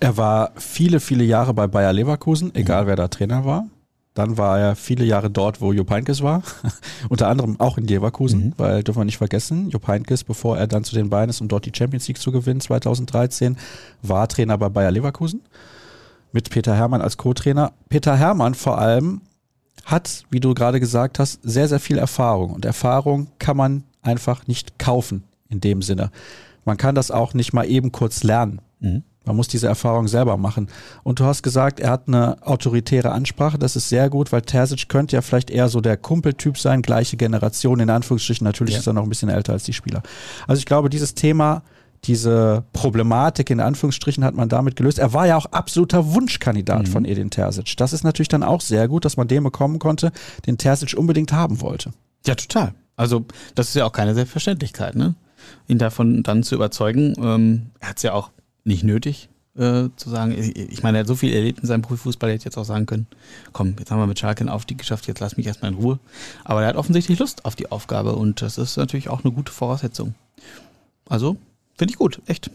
Speaker 1: Er war viele, viele Jahre bei Bayer Leverkusen, egal wer da Trainer war. Dann war er viele Jahre dort, wo Jupp Heynckes war. Unter anderem auch in Leverkusen, mhm. weil dürfen wir nicht vergessen, Jupp Heynckes, bevor er dann zu den Bayern ist, um dort die Champions League zu gewinnen, 2013, war Trainer bei Bayer Leverkusen. Mit Peter Hermann als Co-Trainer. Peter Hermann vor allem hat, wie du gerade gesagt hast, sehr, sehr viel Erfahrung. Und Erfahrung kann man einfach nicht kaufen in dem Sinne. Man kann das auch nicht mal eben kurz lernen. Mhm. Man muss diese Erfahrung selber machen. Und du hast gesagt, er hat eine autoritäre Ansprache. Das ist sehr gut, weil Terzic könnte ja vielleicht eher so der Kumpeltyp sein, gleiche Generation, in Anführungsstrichen. Natürlich ja. ist er noch ein bisschen älter als die Spieler. Also ich glaube, dieses Thema diese Problematik in Anführungsstrichen hat man damit gelöst. Er war ja auch absoluter Wunschkandidat mhm. von Edin Terzic. Das ist natürlich dann auch sehr gut, dass man den bekommen konnte, den Terzic unbedingt haben wollte.
Speaker 2: Ja, total. Also das ist ja auch keine Selbstverständlichkeit, ne? ihn davon dann zu überzeugen. Ähm, er hat es ja auch nicht nötig äh, zu sagen. Ich meine, er hat so viel erlebt in seinem Profifußball, er hätte jetzt auch sagen können, komm, jetzt haben wir mit Schalke einen Aufstieg geschafft, jetzt lass mich erstmal in Ruhe. Aber er hat offensichtlich Lust auf die Aufgabe und das ist natürlich auch eine gute Voraussetzung. Also Finde ich gut, echt.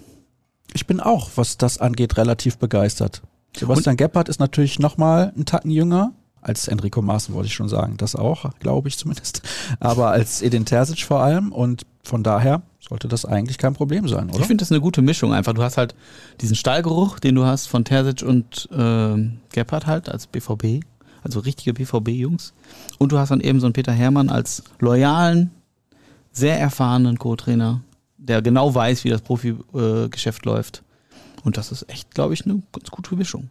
Speaker 1: Ich bin auch, was das angeht, relativ begeistert. Sebastian Gebhardt ist natürlich nochmal einen Tacken jünger. Als Enrico Maaßen wollte ich schon sagen. Das auch, glaube ich zumindest. Aber als Edin Terzic vor allem. Und von daher sollte das eigentlich kein Problem sein, oder?
Speaker 2: Ich finde das eine gute Mischung einfach. Du hast halt diesen Stallgeruch, den du hast von Terzic und äh, Gebhardt halt als BVB. Also richtige BVB-Jungs. Und du hast dann eben so einen Peter Hermann als loyalen, sehr erfahrenen Co-Trainer, der genau weiß, wie das Profigeschäft läuft. Und das ist echt, glaube ich, eine ganz gute Mischung.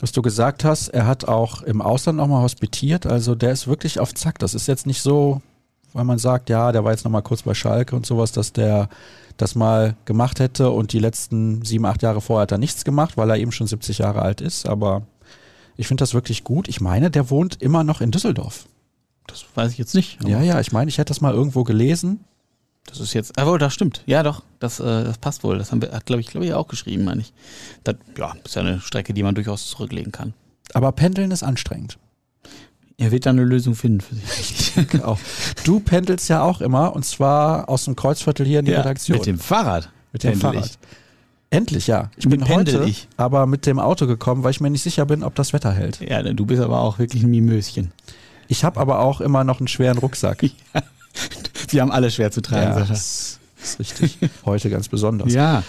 Speaker 1: Was du gesagt hast, er hat auch im Ausland nochmal hospitiert, also der ist wirklich auf Zack. Das ist jetzt nicht so, weil man sagt, ja, der war jetzt nochmal kurz bei Schalke und sowas, dass der das mal gemacht hätte und die letzten sieben, acht Jahre vorher hat er nichts gemacht, weil er eben schon 70 Jahre alt ist. Aber ich finde das wirklich gut. Ich meine, der wohnt immer noch in Düsseldorf.
Speaker 2: Das weiß ich jetzt nicht.
Speaker 1: Ja, ja, ich meine, ich hätte das mal irgendwo gelesen.
Speaker 2: Das ist jetzt, aber das stimmt. Ja, doch, das, äh, das passt wohl. Das haben wir, hat, glaube ich, glaube ich, auch geschrieben, meine ich. Das, ja, ist ja eine Strecke, die man durchaus zurücklegen kann.
Speaker 1: Aber Pendeln ist anstrengend.
Speaker 2: Er wird da eine Lösung finden für sich.
Speaker 1: auch. Du pendelst ja auch immer und zwar aus dem Kreuzviertel hier in die Redaktion.
Speaker 2: Mit dem Fahrrad.
Speaker 1: Mit dem Fahrrad.
Speaker 2: ich.
Speaker 1: Endlich, ja. Ich
Speaker 2: Mit
Speaker 1: bin heute
Speaker 2: ich.
Speaker 1: aber mit dem Auto gekommen, weil ich mir nicht sicher bin, ob das Wetter hält.
Speaker 2: Ja, du bist aber auch wirklich ein Mimöschen.
Speaker 1: Ich habe aber auch immer noch einen schweren Rucksack.
Speaker 2: Wir haben alle schwer zu tragen, Sascha.
Speaker 1: das ist richtig. Heute ganz besonders.
Speaker 2: Ja,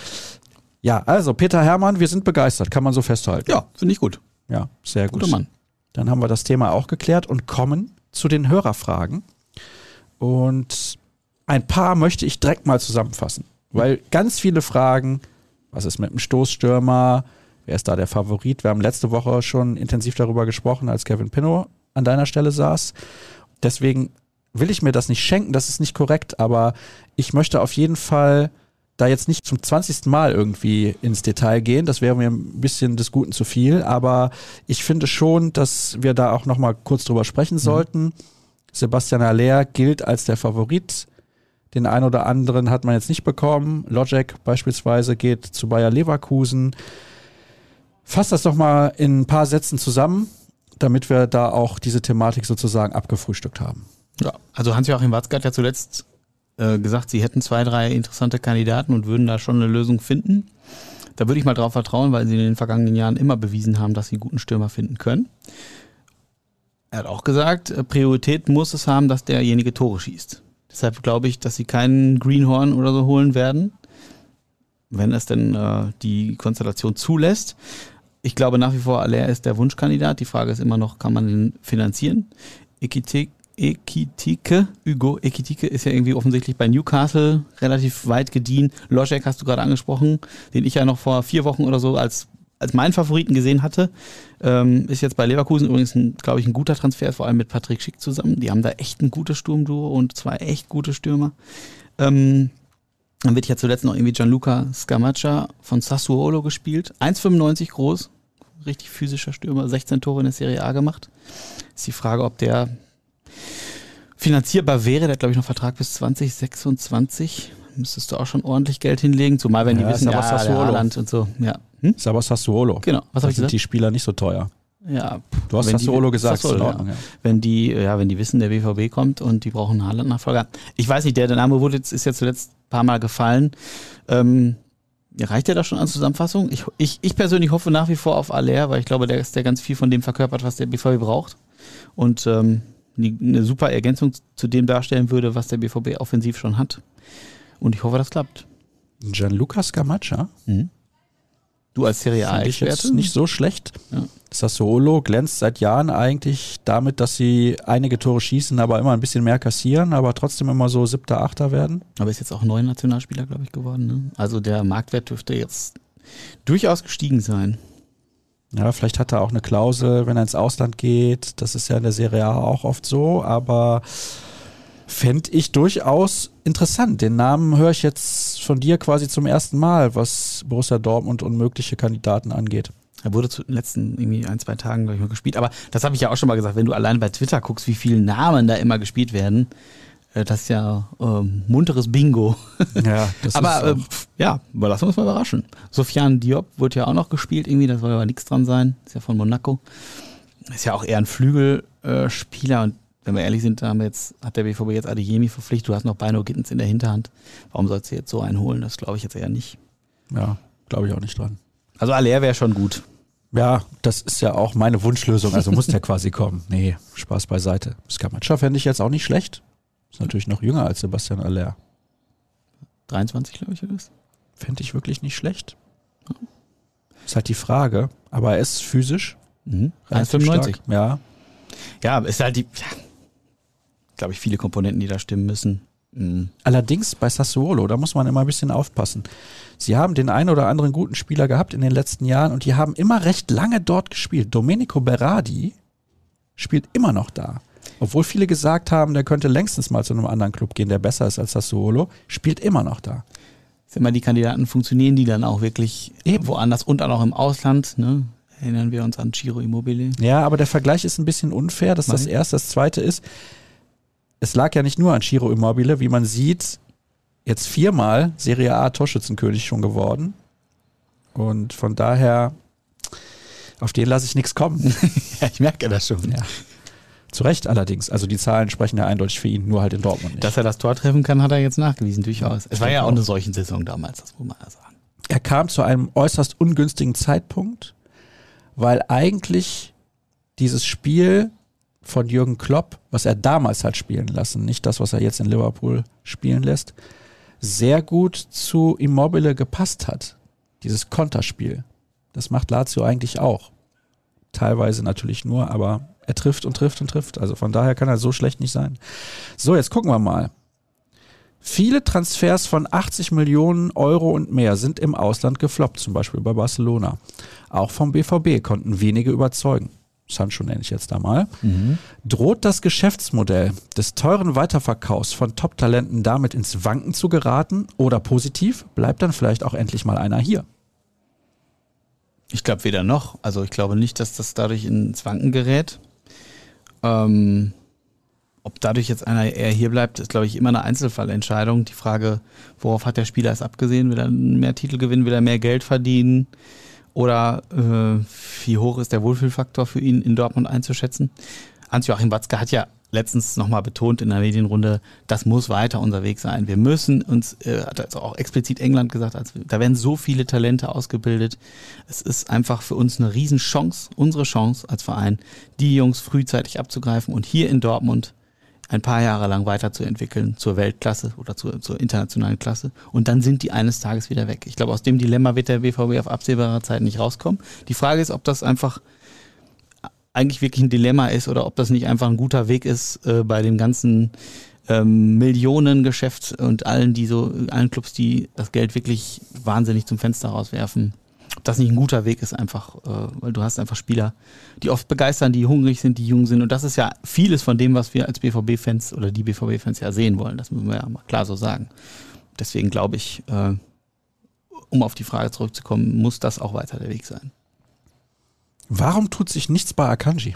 Speaker 1: Ja, also Peter Hermann, wir sind begeistert, kann man so festhalten.
Speaker 2: ja, finde ich gut.
Speaker 1: Ja, sehr gut.
Speaker 2: Guter Mann.
Speaker 1: Dann haben wir das Thema auch geklärt und kommen zu den Hörerfragen. Und ein paar möchte ich direkt mal zusammenfassen, weil ganz viele Fragen, was ist mit dem Stoßstürmer, wer ist da der Favorit? Wir haben letzte Woche schon intensiv darüber gesprochen, als Kevin Pinnow an deiner Stelle saß. Deswegen will ich mir das nicht schenken, das ist nicht korrekt, aber ich möchte auf jeden Fall da jetzt nicht zum 20. Mal irgendwie ins Detail gehen, das wäre mir ein bisschen des Guten zu viel, aber ich finde schon, dass wir da auch nochmal kurz drüber sprechen sollten. Sebastian Aller gilt als der Favorit. Den einen oder anderen hat man jetzt nicht bekommen. Logic beispielsweise geht zu Bayer Leverkusen. Fass das doch mal in ein paar Sätzen zusammen, damit wir da auch diese Thematik sozusagen abgefrühstückt haben.
Speaker 2: Ja, also Hans-Joachim Watzke hat ja zuletzt äh, gesagt, sie hätten zwei, drei interessante Kandidaten und würden da schon eine Lösung finden. Da würde ich mal drauf vertrauen, weil sie in den vergangenen Jahren immer bewiesen haben, dass sie guten Stürmer finden können. Er hat auch gesagt, äh, Priorität muss es haben, dass derjenige Tore schießt. Deshalb glaube ich, dass sie keinen Greenhorn oder so holen werden, wenn es denn äh, die Konstellation zulässt. Ich glaube nach wie vor, Aller ist der Wunschkandidat. Die Frage ist immer noch, kann man den finanzieren? Ekiteke, Ekitike, Hugo Ekitike ist ja irgendwie offensichtlich bei Newcastle relativ weit gediehen. Loschek hast du gerade angesprochen, den ich ja noch vor vier Wochen oder so als als meinen Favoriten gesehen hatte, ähm, ist jetzt bei Leverkusen übrigens, glaube ich, ein guter Transfer, vor allem mit Patrick Schick zusammen. Die haben da echt ein gutes Sturmduo und zwei echt gute Stürmer. Ähm, dann wird ja zuletzt noch irgendwie Gianluca Scamaccia von Sassuolo gespielt. 1,95 groß, richtig physischer Stürmer, 16 Tore in der Serie A gemacht. Ist die Frage, ob der finanzierbar wäre. Der hat, glaube ich, noch Vertrag bis 2026. Müsstest du auch schon ordentlich Geld hinlegen, zumal wenn die
Speaker 1: Ja,
Speaker 2: wissen, ja, der
Speaker 1: Sassuolo.
Speaker 2: Haaland und so. Ja, hm?
Speaker 1: Ist aber Sassuolo.
Speaker 2: Genau. Was habe ich
Speaker 1: sind
Speaker 2: gesagt?
Speaker 1: die Spieler nicht so teuer.
Speaker 2: Ja,
Speaker 1: Du hast
Speaker 2: wenn die-
Speaker 1: Sassuolo gesagt,
Speaker 2: Sassuolo,
Speaker 1: Ordnung,
Speaker 2: ja.
Speaker 1: ja.
Speaker 2: Wenn die, ja, wenn die wissen, der BVB kommt und die brauchen einen Haaland-Nachfolger. Ich weiß nicht, der, der Name wurde jetzt, ist ja zuletzt ein paar Mal gefallen. Ähm, reicht der da schon als Zusammenfassung? Ich, ich, ich persönlich hoffe nach wie vor auf Aller, weil ich glaube, der ist der ganz viel von dem verkörpert, was der BVB braucht. Und ähm, eine super Ergänzung zu dem darstellen würde, was der BVB offensiv schon hat. Und ich hoffe, das klappt.
Speaker 1: Gianluca Scamaccia
Speaker 2: Du als Serie
Speaker 1: finde ich jetzt nicht so schlecht.
Speaker 2: Ja.
Speaker 1: Sassuolo glänzt seit Jahren eigentlich damit, dass sie einige Tore schießen, aber immer ein bisschen mehr kassieren, aber trotzdem immer so siebter, achter werden.
Speaker 2: Aber ist jetzt auch neuer Nationalspieler, glaube ich, geworden. Ne? Also der Marktwert dürfte jetzt durchaus gestiegen sein.
Speaker 1: Ja, vielleicht hat er auch eine Klausel, wenn er ins Ausland geht. Das ist ja in der Serie A auch oft so, aber fände ich durchaus interessant. Den Namen höre ich jetzt von dir quasi zum ersten Mal, was Borussia Dortmund und mögliche Kandidaten angeht.
Speaker 2: Er wurde zu den letzten irgendwie ein, zwei Tagen, glaube ich, mal gespielt. Aber das habe ich ja auch schon mal gesagt, wenn du allein bei Twitter guckst, wie viele Namen da immer gespielt werden, das ist ja ähm, munteres Bingo.
Speaker 1: Ja, das
Speaker 2: aber
Speaker 1: ist
Speaker 2: äh, ja, aber lassen wir uns mal überraschen. Sofian Diop wurde ja auch noch gespielt irgendwie, das soll aber nichts dran sein. Ist ja von Monaco. Ist ja auch eher ein Flügelspieler äh, Spieler und wenn wir ehrlich sind, da haben jetzt, hat der BVB jetzt Adeyemi verpflichtet, du hast noch Beino Gittens in der Hinterhand. Warum sollst du jetzt so einen holen? Das glaube ich jetzt eher nicht.
Speaker 1: ja, glaube ich auch nicht dran.
Speaker 2: Also Aller wäre schon gut.
Speaker 1: Ja, das ist ja auch meine Wunschlösung, also muss der quasi kommen. Nee, Spaß beiseite. Skamatscha fände ich jetzt auch nicht schlecht. Ist natürlich noch jünger als Sebastian Aller.
Speaker 2: 23, glaube ich, ist.
Speaker 1: Fände ich wirklich nicht schlecht. Ist halt die Frage, aber er ist physisch.
Speaker 2: Mhm.
Speaker 1: relativ
Speaker 2: 1,95.
Speaker 1: stark. Ja,
Speaker 2: Ja, ist halt die, ja, glaube ich, viele Komponenten, die da stimmen müssen. Mhm.
Speaker 1: Allerdings bei Sassuolo, da muss man immer ein bisschen aufpassen. Sie haben den einen oder anderen guten Spieler gehabt in den letzten Jahren und die haben immer recht lange dort gespielt. Domenico Berardi spielt immer noch da. Obwohl viele gesagt haben, der könnte längstens mal zu einem anderen Club gehen, der besser ist als Sassuolo, spielt immer noch da.
Speaker 2: Sind immer die Kandidaten, funktionieren die dann auch wirklich
Speaker 1: Eben.
Speaker 2: woanders und auch im Ausland? Ne? Erinnern wir uns an Giro Immobile.
Speaker 1: Ja, aber der Vergleich ist ein bisschen unfair. Das ist das erste. Das zweite ist, es lag ja nicht nur an Ciro Immobile, wie man sieht, jetzt viermal Serie A Torschützenkönig schon geworden. Und von daher, auf den lasse ich nichts kommen.
Speaker 2: Ja, ich merke das schon.
Speaker 1: Ja. Zu Recht allerdings. Also die Zahlen sprechen ja eindeutig für ihn, nur halt in Dortmund nicht.
Speaker 2: Dass er das Tor treffen kann, hat er jetzt nachgewiesen, durchaus. Es war ja auch eine solchen Saison damals, das muss man ja sagen.
Speaker 1: Er kam zu einem äußerst ungünstigen Zeitpunkt, weil eigentlich dieses Spiel von Jürgen Klopp, was er damals hat spielen lassen, nicht das, was er jetzt in Liverpool spielen lässt, sehr gut zu Immobile gepasst hat. Dieses Konterspiel. Das macht Lazio eigentlich auch. Teilweise natürlich nur, aber er trifft und trifft und trifft. Also von daher kann er so schlecht nicht sein. So, jetzt gucken wir mal. Viele Transfers von 80 Millionen Euro und mehr sind im Ausland gefloppt, zum Beispiel bei Barcelona. Auch vom BVB konnten wenige überzeugen. Sancho nenne ich jetzt da mal. Mhm. Droht das Geschäftsmodell des teuren Weiterverkaufs von Top-Talenten damit ins Wanken zu geraten oder positiv, bleibt dann vielleicht auch endlich mal einer hier?
Speaker 2: Ich glaube weder noch. Also ich glaube nicht, dass das dadurch ins Wanken gerät. Ähm, ob dadurch jetzt einer eher hier bleibt, ist, glaube ich, immer eine Einzelfallentscheidung. Die Frage, worauf hat der Spieler es abgesehen? Will er mehr Titel gewinnen? Will er mehr Geld verdienen? Oder äh, wie hoch ist der Wohlfühlfaktor für ihn in Dortmund einzuschätzen? Hans-Joachim Watzke hat ja letztens nochmal betont in der Medienrunde, das muss weiter unser Weg sein. Wir müssen uns, äh, hat also auch explizit England gesagt, als, da werden so viele Talente ausgebildet. Es ist einfach für uns eine Riesenchance, unsere Chance als Verein, die Jungs frühzeitig abzugreifen und hier in Dortmund ein paar Jahre lang weiterzuentwickeln zur Weltklasse oder zur, zur internationalen Klasse. Und dann sind die eines Tages wieder weg. Ich glaube, aus dem Dilemma wird der BVB auf absehbare Zeit nicht rauskommen. Die Frage ist, ob das einfach eigentlich wirklich ein Dilemma ist oder ob das nicht einfach ein guter Weg ist äh, bei dem ganzen ähm, Millionengeschäft und allen, die so, allen Clubs, die das Geld wirklich wahnsinnig zum Fenster rauswerfen. Ob das nicht ein guter Weg ist, einfach, äh, weil du hast einfach Spieler, die oft begeistern, die hungrig sind, die jung sind. Und das ist ja vieles von dem, was wir als BVB-Fans oder die BVB-Fans ja sehen wollen. Das müssen wir ja mal klar so sagen. Deswegen glaube ich, äh, um auf die Frage zurückzukommen, muss das auch weiter der Weg sein.
Speaker 1: Warum tut sich nichts bei Akanji?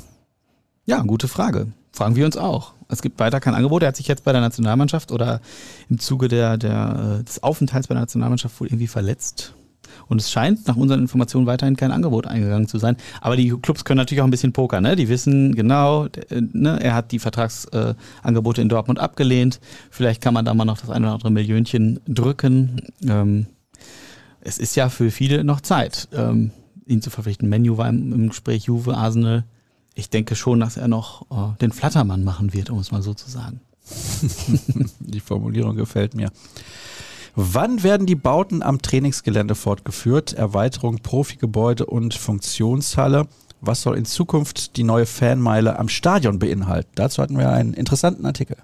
Speaker 2: Ja, gute Frage. Fragen wir uns auch. Es gibt weiter kein Angebot. Er hat sich jetzt bei der Nationalmannschaft oder im Zuge der, der, äh, des Aufenthalts bei der Nationalmannschaft wohl irgendwie verletzt. Und es scheint nach unseren Informationen weiterhin kein Angebot eingegangen zu sein. Aber die Clubs können natürlich auch ein bisschen Poker. Ne? Die wissen genau, äh, ne? er hat die Vertragsangebote äh, in Dortmund abgelehnt. Vielleicht kann man da mal noch das eine oder andere Millionchen drücken. Ähm, es ist ja für viele noch Zeit. Ähm, ihn zu verpflichten. Menu war im, im, Gespräch Juve, Arsenal. Ich denke schon, dass er noch äh, den Flattermann machen wird, um es mal so zu sagen.
Speaker 1: die Formulierung gefällt mir. Wann werden die Bauten am Trainingsgelände fortgeführt? Erweiterung Profigebäude und Funktionshalle. Was soll in Zukunft die neue Fanmeile am Stadion beinhalten? Dazu hatten wir einen interessanten Artikel.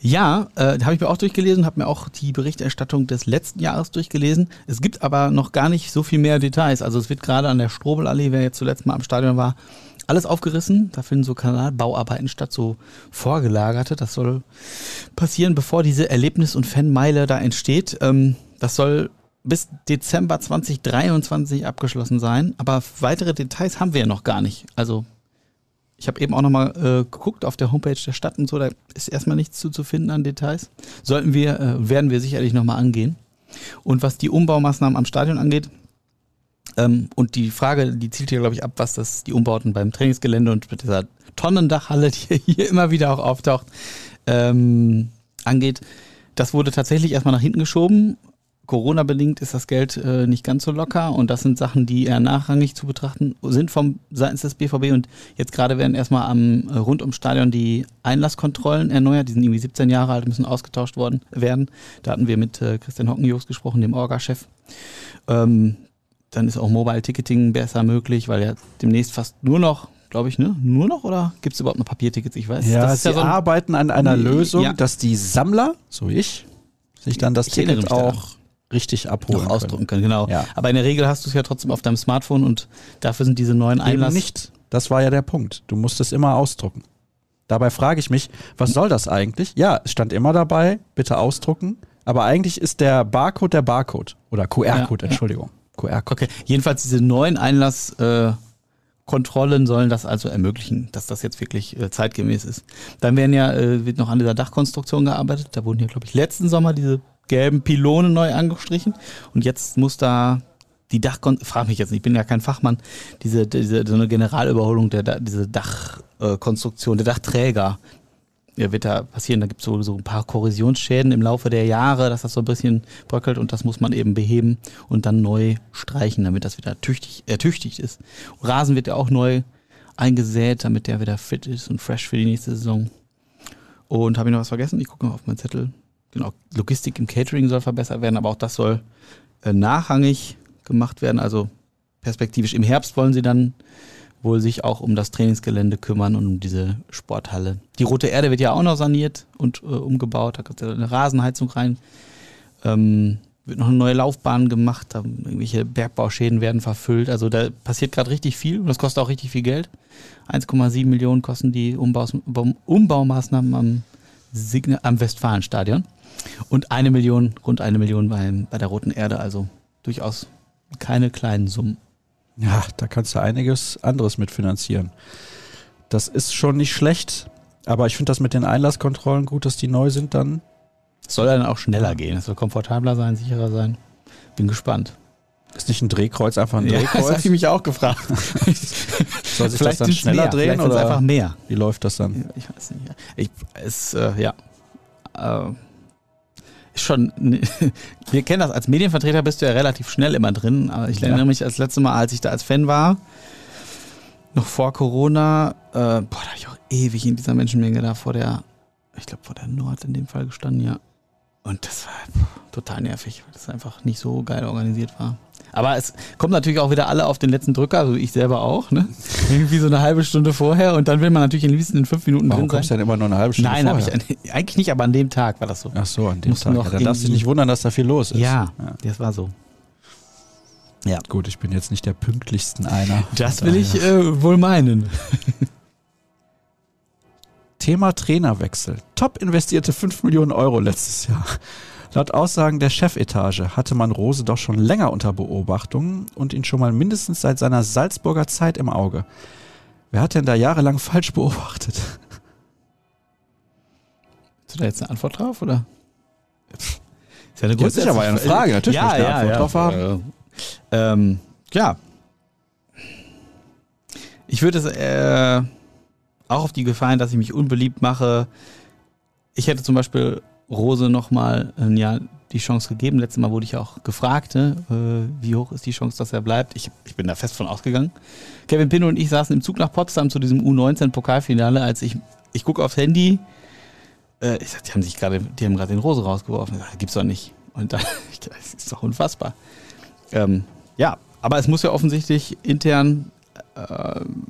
Speaker 2: Ja, äh, habe ich mir auch durchgelesen, habe mir auch die Berichterstattung des letzten Jahres durchgelesen. Es gibt aber noch gar nicht so viel mehr Details. Also es wird gerade an der Strobelallee, wer jetzt zuletzt mal am Stadion war, alles aufgerissen. Da finden so Kanalbauarbeiten statt, so vorgelagerte. Das soll passieren, bevor diese Erlebnis- und Fanmeile da entsteht. Ähm, das soll bis Dezember 2023 abgeschlossen sein. Aber weitere Details haben wir ja noch gar nicht. Also ich habe eben auch nochmal äh, geguckt auf der Homepage der Stadt und so, da ist erstmal nichts zu, zu finden an Details. Sollten wir, äh, werden wir sicherlich nochmal angehen. Und was die Umbaumaßnahmen am Stadion angeht, ähm, und die Frage, die zielt hier, glaube ich, ab, was das die Umbauten beim Trainingsgelände und mit dieser Tonnendachhalle, die hier immer wieder auch auftaucht, ähm, angeht. Das wurde tatsächlich erstmal nach hinten geschoben Corona-bedingt ist das Geld äh, nicht ganz so locker und das sind Sachen, die eher nachrangig zu betrachten sind vom seitens des BVB und jetzt gerade werden erstmal am äh, rund ums Stadion die Einlasskontrollen erneuert, die sind irgendwie 17 Jahre alt, müssen ausgetauscht worden werden. Da hatten wir mit äh, Christian Hockenjos gesprochen, dem Orga-Chef. Ähm, dann ist auch Mobile Ticketing besser möglich, weil ja demnächst fast nur noch glaube ich, ne? Nur noch oder gibt es überhaupt noch Papiertickets? Ich weiß.
Speaker 1: Ja, sie ja so arbeiten an einer Lösung, ja. dass die Sammler, so ich, sich dann das Ticket auch richtig abholen
Speaker 2: noch ausdrucken können. Genau. Ja. Aber in der Regel hast du es ja trotzdem auf deinem Smartphone und dafür sind diese neuen Einlass.
Speaker 1: Eben nicht. Das war ja der Punkt. Du musst es immer ausdrucken. Dabei frage ich mich, was soll das eigentlich? Ja, es stand immer dabei, bitte ausdrucken. Aber eigentlich ist der Barcode der Barcode. Oder QR-Code, ja, Entschuldigung.
Speaker 2: QR-Code. Okay, jedenfalls diese neuen Einlasskontrollen äh, sollen das also ermöglichen, dass das jetzt wirklich äh, zeitgemäß ist. Dann werden ja, äh, wird noch an dieser Dachkonstruktion gearbeitet. Da wurden ja, glaube ich, letzten Sommer diese gelben Pylonen neu angestrichen. Und jetzt muss da die Dach, frag mich jetzt nicht, ich bin ja kein Fachmann, diese, diese so eine Generalüberholung der, diese Dachkonstruktion, der Dachträger, ja, wird da passieren. Da gibt es so, so ein paar Korrosionsschäden im Laufe der Jahre, dass das so ein bisschen bröckelt und das muss man eben beheben und dann neu streichen, damit das wieder tüchtig, ertüchtigt ist. Rasen wird ja auch neu eingesät, damit der wieder fit ist und fresh für die nächste Saison. Und habe ich noch was vergessen? Ich gucke mal auf meinen Zettel. Genau, Logistik im Catering soll verbessert werden, aber auch das soll äh, nachrangig gemacht werden. Also perspektivisch im Herbst wollen sie dann wohl sich auch um das Trainingsgelände kümmern und um diese Sporthalle. Die Rote Erde wird ja auch noch saniert und äh, umgebaut. Da kommt eine Rasenheizung rein. Ähm, wird noch eine neue Laufbahn gemacht. Irgendwelche Bergbauschäden werden verfüllt. Also da passiert gerade richtig viel und das kostet auch richtig viel Geld. 1,7 Millionen kosten die Umbaus, Umbaumaßnahmen am, am Westfalenstadion. Und eine Million, rund eine Million bei, bei der Roten Erde. Also durchaus keine kleinen Summen.
Speaker 1: Ja, da kannst du einiges anderes mitfinanzieren. Das ist schon nicht schlecht, aber ich finde das mit den Einlasskontrollen gut, dass die neu sind dann.
Speaker 2: soll dann auch schneller gehen. Es soll komfortabler sein, sicherer sein. Bin gespannt.
Speaker 1: Ist nicht ein Drehkreuz einfach ein Drehkreuz? Ja,
Speaker 2: das habe ich mich auch gefragt.
Speaker 1: soll sich vielleicht das dann schneller
Speaker 2: mehr.
Speaker 1: drehen
Speaker 2: oder einfach mehr?
Speaker 1: Wie läuft das dann?
Speaker 2: Ich weiß nicht. Ich, es, äh, ja. Äh, schon, wir kennen das, als Medienvertreter bist du ja relativ schnell immer drin, aber ich erinnere mich das letzte Mal, als ich da als Fan war, noch vor Corona, äh, boah, da habe ich auch ewig in dieser Menschenmenge da vor der, ich glaube vor der Nord in dem Fall gestanden, ja. Und das war total nervig, weil das einfach nicht so geil organisiert war. Aber es kommt natürlich auch wieder alle auf den letzten Drücker, also ich selber auch, ne? Irgendwie so eine halbe Stunde vorher und dann will man natürlich am liebsten in fünf Minuten
Speaker 1: Warum
Speaker 2: drin sein.
Speaker 1: kommst du denn immer nur eine halbe Stunde
Speaker 2: Nein,
Speaker 1: vorher?
Speaker 2: Nein, eigentlich nicht, aber an dem Tag war das so.
Speaker 1: Ach so, an dem
Speaker 2: Musst
Speaker 1: Tag.
Speaker 2: noch
Speaker 1: Ja, dann darfst du dich nicht wundern, dass da viel los ist.
Speaker 2: Ja, das war so. Ja.
Speaker 1: Gut, ich bin jetzt nicht der pünktlichsten einer.
Speaker 2: Das will ich äh, wohl meinen.
Speaker 1: Thema Trainerwechsel. Top investierte 5 Millionen Euro letztes Jahr. Laut Aussagen der Chefetage hatte man Rose doch schon länger unter Beobachtung und ihn schon mal mindestens seit seiner Salzburger Zeit im Auge. Wer hat denn da jahrelang falsch beobachtet?
Speaker 2: Hast du da jetzt eine Antwort drauf, oder? Ist ja eine
Speaker 1: Ja, war ja eine Frage. Natürlich
Speaker 2: ja, ja,
Speaker 1: Antwort
Speaker 2: ja.
Speaker 1: drauf haben.
Speaker 2: Ähm, ja. Ich würde es äh, auch auf die Gefahr hin, dass ich mich unbeliebt mache. Ich hätte zum Beispiel Rose nochmal ein Jahr die Chance gegeben. Letztes Mal wurde ich auch gefragt, ne, äh, wie hoch ist die Chance, dass er bleibt. Ich, ich bin da fest von ausgegangen. Kevin Pinno und ich saßen im Zug nach Potsdam zu diesem U19-Pokalfinale, als ich, ich gucke aufs Handy. Äh, ich sag, die haben sich gerade, die haben gerade den Rose rausgeworfen. Ich sag, gibt's doch nicht. Und dann, das ist doch unfassbar. Ähm, ja, aber es muss ja offensichtlich intern ähm,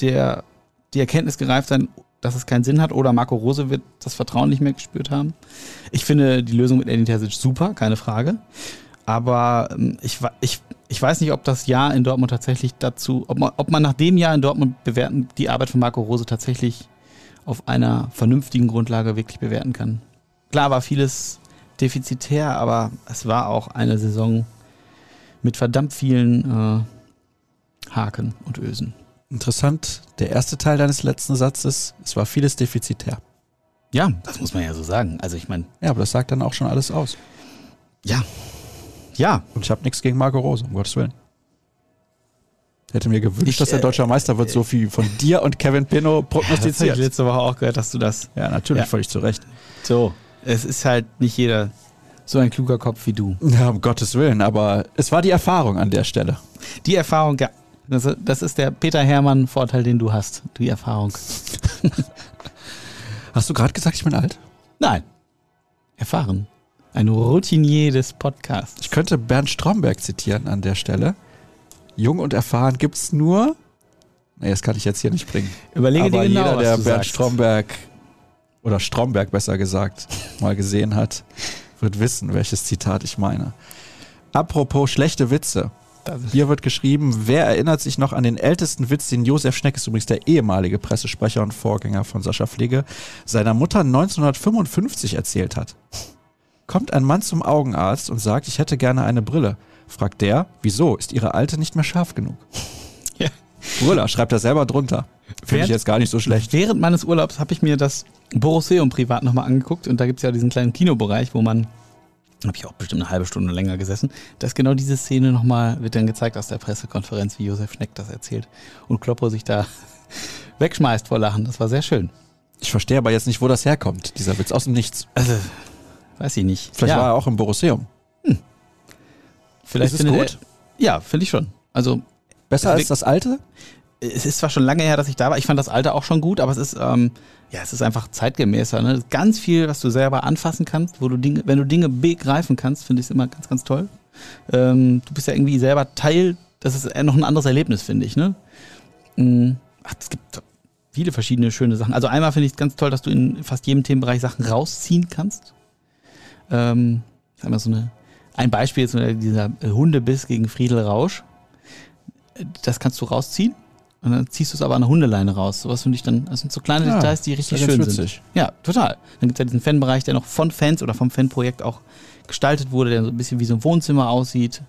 Speaker 2: der, die Erkenntnis gereift sein, dass es keinen Sinn hat oder Marco Rose wird das Vertrauen nicht mehr gespürt haben. Ich finde die Lösung mit Edin Terzic super, keine Frage. Aber ähm, ich, ich, ich weiß nicht, ob das Jahr in Dortmund tatsächlich dazu, ob man, ob man nach dem Jahr in Dortmund bewerten, die Arbeit von Marco Rose tatsächlich auf einer vernünftigen Grundlage wirklich bewerten kann. Klar war vieles defizitär, aber es war auch eine Saison mit verdammt vielen äh, Haken und Ösen.
Speaker 1: Interessant, der erste Teil deines letzten Satzes, es war vieles defizitär.
Speaker 2: Ja, das muss man ja so sagen. Also ich meine,
Speaker 1: Ja, aber das sagt dann auch schon alles aus.
Speaker 2: ja, ja,
Speaker 1: Und ich habe nichts gegen Marco Rose, um Gottes Willen. Hätte mir gewünscht,
Speaker 2: Ich,
Speaker 1: dass er
Speaker 2: äh,
Speaker 1: deutscher Meister wird, so viel von dir und Kevin Pinno
Speaker 2: das habe ich
Speaker 1: prognostiziert.
Speaker 2: letzte Woche auch gehört, dass du das
Speaker 1: Ja, natürlich,
Speaker 2: Ja.
Speaker 1: völlig zu Recht.
Speaker 2: so. Es ist halt nicht jeder so ein kluger Kopf wie du.
Speaker 1: Ja, um Gottes Willen, aber es war die Erfahrung an der Stelle.
Speaker 2: Die Erfahrung, ja, das, das ist der Peter Hermann-Vorteil, den du hast. Die Erfahrung.
Speaker 1: Hast du gerade gesagt, ich bin alt?
Speaker 2: Nein. Erfahren. Ein Routinier des Podcasts.
Speaker 1: Ich könnte Bernd Stromberg zitieren an der Stelle. Jung und erfahren gibt's nur. Nee, das kann ich jetzt hier nicht bringen.
Speaker 2: Überlege
Speaker 1: aber
Speaker 2: dir genau,
Speaker 1: jeder,
Speaker 2: was
Speaker 1: der
Speaker 2: du
Speaker 1: Bernd
Speaker 2: sagst.
Speaker 1: Stromberg oder Stromberg besser gesagt mal gesehen hat, wird wissen, welches Zitat ich meine. Apropos schlechte Witze. Hier wird geschrieben, wer erinnert sich noch an den ältesten Witz, den Josef Schneck, ist übrigens der ehemalige Pressesprecher und Vorgänger von Sascha Pflege, seiner Mutter 1955 erzählt hat. Kommt ein Mann zum Augenarzt und sagt, ich hätte gerne eine Brille. Fragt der, wieso, ist ihre alte nicht mehr scharf genug?
Speaker 2: Ja.
Speaker 1: Brüller, schreibt er selber drunter. Finde ich jetzt gar nicht so schlecht.
Speaker 2: Während meines Urlaubs habe ich mir das Borosseum privat nochmal angeguckt und da gibt es ja diesen kleinen Kinobereich, wo man habe ich auch bestimmt eine halbe Stunde länger gesessen. Da ist genau diese Szene nochmal, wird dann gezeigt aus der Pressekonferenz, wie Josef Schneck das erzählt. Und Kloppo sich da wegschmeißt vor Lachen. Das war sehr schön.
Speaker 1: Ich verstehe aber jetzt nicht, wo das herkommt, dieser Witz aus dem Nichts.
Speaker 2: Also, weiß ich nicht.
Speaker 1: Vielleicht
Speaker 2: ja,
Speaker 1: war er auch im Borusseum.
Speaker 2: vielleicht
Speaker 1: ist es gut?
Speaker 2: Er, ja, finde ich schon. Also,
Speaker 1: Besser als das alte?
Speaker 2: es ist zwar schon lange her, dass ich da war. Ich fand das alte auch schon gut, aber es ist, ähm, ja, es ist einfach zeitgemäßer. Ne? Ganz viel, was du selber anfassen kannst, wo du Dinge, wenn du Dinge begreifen kannst, finde ich es immer ganz, ganz toll. Ähm, du bist ja irgendwie selber Teil, das ist noch ein anderes Erlebnis, finde ich. Ne? Mm, Ach, es gibt viele verschiedene schöne Sachen. Also einmal finde ich es ganz toll, dass du in fast jedem Themenbereich Sachen rausziehen kannst. Ähm, so eine, ein Beispiel ist dieser Hundebiss gegen Friedel Rausch. Das kannst du rausziehen und dann ziehst du es aber an der Hundeleine raus. Sowas finde ich dann, das sind so kleine
Speaker 1: Ja,
Speaker 2: Details, die richtig schön sind.
Speaker 1: witzig.
Speaker 2: Ja, total. Dann gibt es ja diesen Fanbereich, der noch von Fans oder vom Fanprojekt auch gestaltet wurde, der so ein bisschen wie so ein Wohnzimmer aussieht,